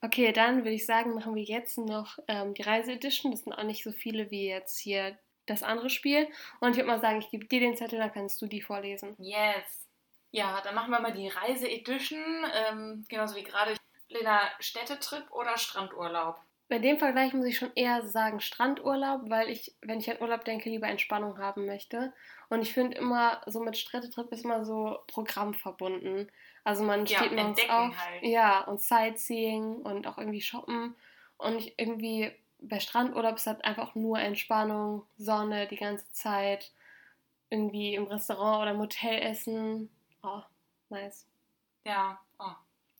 Okay. Dann würde ich sagen, machen wir jetzt noch ähm, die Reise-Edition. Das sind auch nicht so viele wie jetzt hier das andere Spiel. Und ich würde mal sagen, ich gebe dir den Zettel, dann kannst du die vorlesen. Yes. Ja, dann machen wir mal die Reise-Edition. Ähm, genauso wie gerade. Lena, Städtetrip oder Strandurlaub? Bei dem Vergleich muss ich schon eher sagen Strandurlaub, weil ich, wenn ich an Urlaub denke, lieber Entspannung haben möchte. Und ich finde immer, so mit Städtetrip ist immer so Programm verbunden. Also man Ja, steht morgens entdecken auf, halt. ja, und Sightseeing und auch irgendwie shoppen. Und ich irgendwie bei Strandurlaub ist halt einfach nur Entspannung, Sonne die ganze Zeit, irgendwie im Restaurant oder im Hotel essen. Oh, nice. Ja, oh,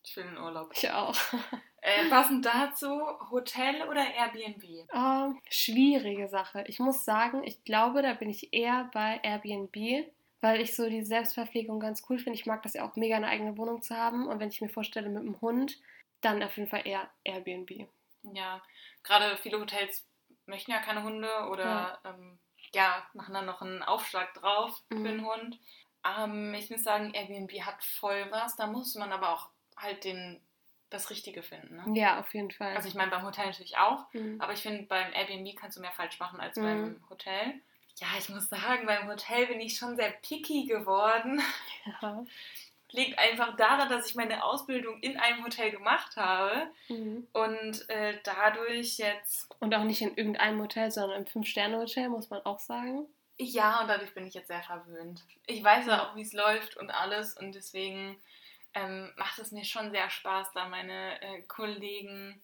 ich will in Urlaub. Ich auch. Äh, passend dazu, Hotel oder Airbnb? Ah, schwierige Sache. Ich muss sagen, ich glaube, da bin ich eher bei Airbnb, weil ich so die Selbstverpflegung ganz cool finde. Ich mag das ja auch mega, eine eigene Wohnung zu haben. Und wenn ich mir vorstelle, mit dem Hund, dann auf jeden Fall eher Airbnb. Ja, gerade viele Hotels möchten ja keine Hunde oder ja, ähm, ja machen dann noch einen Aufschlag drauf Mhm. für den Hund. Ähm, ich muss sagen, Airbnb hat voll was. Da muss man aber auch halt den, das Richtige finden. Ne? Ja, auf jeden Fall. Also ich meine beim Hotel natürlich auch, Mhm. aber ich finde beim Airbnb kannst du mehr falsch machen als Mhm. beim Hotel. Ja, ich muss sagen, beim Hotel bin ich schon sehr picky geworden. Ja. Liegt einfach daran, dass ich meine Ausbildung in einem Hotel gemacht habe Mhm. und äh, dadurch jetzt Und auch nicht in irgendeinem Hotel, sondern im Fünf-Sterne-Hotel, muss man auch sagen. Ja, und dadurch bin ich jetzt sehr verwöhnt. Ich weiß ja auch, wie es läuft und alles und deswegen ähm, macht es mir schon sehr Spaß, da meine äh, Kollegen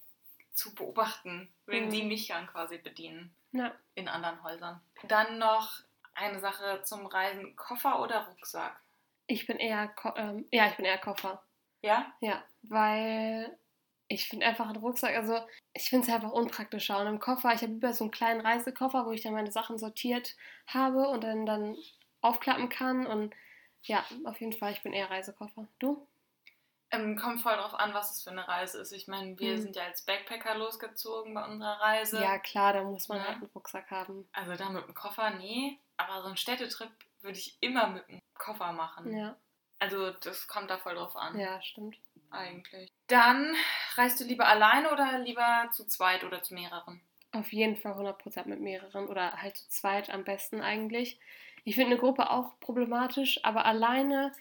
zu beobachten, wenn Mhm. die mich dann quasi bedienen Ja. in anderen Häusern. Dann noch eine Sache zum Reisen: Koffer oder Rucksack? Ich bin eher, Ko ähm, ja, ich bin eher Koffer. Ja? Ja, weil ich finde einfach einen Rucksack, also ich finde es einfach unpraktischer. Und im Koffer, ich habe lieber so einen kleinen Reisekoffer, wo ich dann meine Sachen sortiert habe und dann, dann aufklappen kann. Und ja, auf jeden Fall, ich bin eher Reisekoffer. Du? Ähm, kommt voll drauf an, was es für eine Reise ist. Ich meine, wir Mhm. sind ja als Backpacker losgezogen bei unserer Reise. Ja, klar, da muss man Ja. halt einen Rucksack haben. Also da mit dem Koffer, nee. Aber so einen Städtetrip würde ich immer mit dem Koffer machen. Ja, Also das kommt da voll drauf an, ja, stimmt. eigentlich. Dann reist du lieber alleine oder lieber zu zweit oder zu mehreren? Auf jeden Fall 100% mit mehreren oder halt zu zweit am besten eigentlich. Ich finde eine Gruppe auch problematisch, aber alleine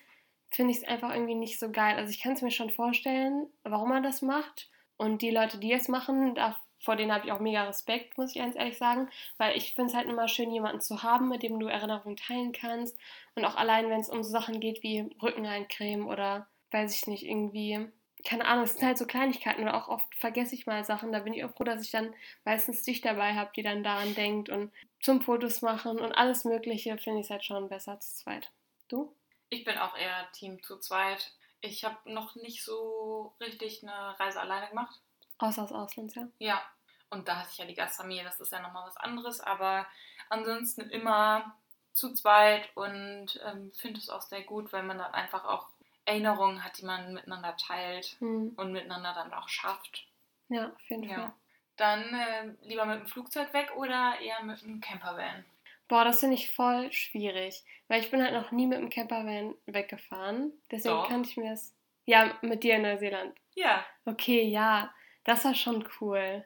finde ich es einfach irgendwie nicht so geil. Also ich kann es mir schon vorstellen, warum man das macht. Und die Leute, die es machen, da, vor denen habe ich auch mega Respekt, muss ich ganz ehrlich sagen. Weil ich finde es halt immer schön, jemanden zu haben, mit dem du Erinnerungen teilen kannst. Und auch allein, wenn es um so Sachen geht wie Rückeneincreme oder weiß ich nicht, irgendwie keine Ahnung, es sind halt so Kleinigkeiten oder auch oft vergesse ich mal Sachen. Da bin ich auch froh, dass ich dann meistens dich dabei habe, die dann daran denkt und zum Fotos machen und alles Mögliche finde ich es halt schon besser zu zweit. Du? Ich bin auch eher Team zu zweit. Ich habe noch nicht so richtig eine Reise alleine gemacht. Außer aus Auslands, ja. Ja. Und da hatte ich ja die Gastfamilie, das ist ja nochmal was anderes. Aber ansonsten immer zu zweit und ähm, finde es auch sehr gut, weil man dann einfach auch Erinnerungen hat, die man miteinander teilt Hm. und miteinander dann auch schafft. Ja, auf jeden Fall. Ja. Dann äh, lieber mit dem Flugzeug weg oder eher mit dem Campervan? Boah, das finde ich voll schwierig. Weil ich bin halt noch nie mit dem Campervan weggefahren. Deswegen Doch. kann ich mir das. Ja, mit dir in Neuseeland. Ja. Okay, ja, das war schon cool.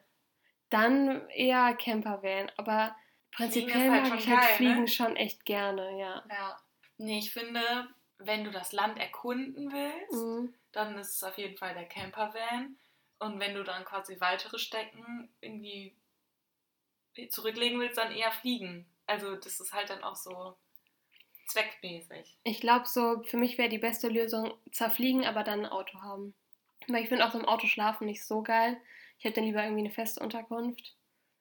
Dann eher Campervan, aber prinzipiell halt mag schon ich halt geil, ne? Fliegen schon echt gerne, ja. Ja. Nee, ich finde, wenn du das Land erkunden willst, Mhm. dann ist es auf jeden Fall der Campervan. Und wenn du dann quasi weitere Strecken irgendwie zurücklegen willst, dann eher fliegen. Also das ist halt dann auch so zweckmäßig. Ich glaube, so für mich wäre die beste Lösung zwar fliegen, aber dann ein Auto haben. Weil ich finde auch so im Auto schlafen nicht so geil. Ich hätte dann lieber irgendwie eine feste Unterkunft.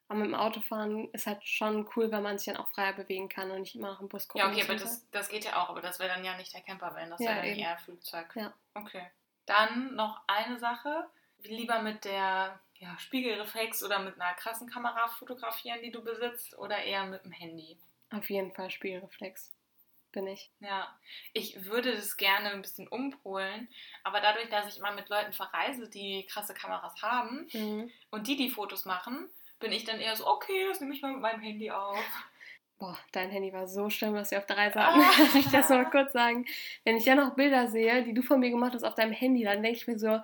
Aber mit dem Autofahren ist halt schon cool, weil man sich dann auch freier bewegen kann und nicht immer nach dem Bus gucken Ja, okay, aber das, das geht ja auch, aber das wäre dann ja nicht der Campervan, das Ja, wäre dann eben. eher Flugzeug. Ja. Okay. Dann noch eine Sache. Lieber mit der ja, Spiegelreflex oder mit einer krassen Kamera fotografieren, die du besitzt, oder eher mit dem Handy? Auf jeden Fall Spielreflex. Bin ich. Ja, ich würde das gerne ein bisschen umpolen, aber dadurch, dass ich immer mit Leuten verreise, die krasse Kameras haben Mhm. und die die Fotos machen, bin ich dann eher so, okay, das nehme ich mal mit meinem Handy auf. Boah, dein Handy war so schlimm, was wir auf der Reise hatten. Ah. Lass ich das mal kurz sagen. Wenn ich dann noch Bilder sehe, die du von mir gemacht hast auf deinem Handy, dann denke ich mir so,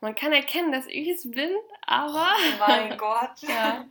man kann erkennen, dass ich es bin, aber. Oh mein Gott. ja.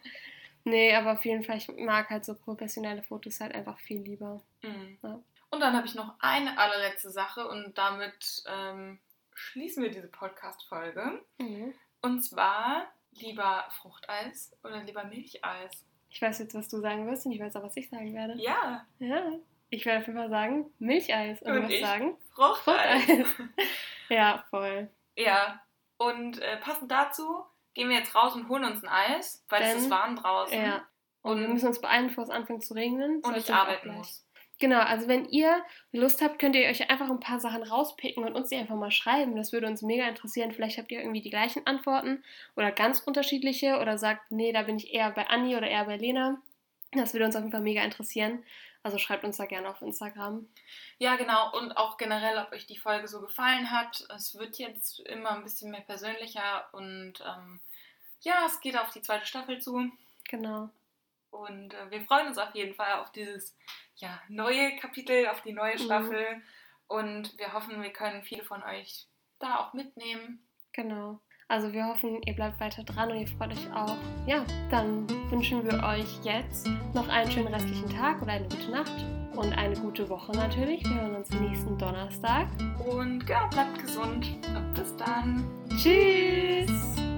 Nee, aber auf jeden Fall, ich mag halt so professionelle Fotos halt einfach viel lieber. Mhm. Ja. Und dann habe ich noch eine allerletzte Sache und damit ähm, schließen wir diese Podcast-Folge. Mhm. Und zwar lieber Fruchteis oder lieber Milcheis? Ich weiß jetzt, was du sagen wirst und ich weiß auch, was ich sagen werde. Ja, Ja. Ich werde auf jeden Fall sagen, Milcheis. Und, Und du wirst ich? sagen, Fruchteis. Fruchteis. ja, voll. ja, und äh, passend dazu gehen wir jetzt raus und holen uns ein Eis, weil es Denn- ist warm draußen Ja. Und wir Und- müssen uns beeilen, bevor es anfängt zu regnen. und ich arbeiten muss. Genau, also wenn ihr Lust habt, könnt ihr euch einfach ein paar Sachen rauspicken und uns die einfach mal schreiben. Das würde uns mega interessieren. Vielleicht habt ihr irgendwie die gleichen Antworten oder ganz unterschiedliche oder sagt, nee, da bin ich eher bei Anni oder eher bei Lena. Das würde uns auf jeden Fall mega interessieren. Also schreibt uns da gerne auf Instagram. Ja, genau. Und auch generell, ob euch die Folge so gefallen hat. Es wird jetzt immer ein bisschen mehr persönlicher und ähm, ja, es geht auf die zweite Staffel zu. Genau. Und äh, wir freuen uns auf jeden Fall auf dieses ja, neue Kapitel, auf die neue Mhm. Staffel. Und wir hoffen, wir können viele von euch da auch mitnehmen. Genau. Also wir hoffen, ihr bleibt weiter dran und ihr freut euch auch. Ja, dann wünschen wir euch jetzt noch einen schönen restlichen Tag oder eine gute Nacht und eine gute Woche natürlich. Wir hören uns nächsten Donnerstag. Und genau, bleibt gesund. Und bis dann. Tschüss!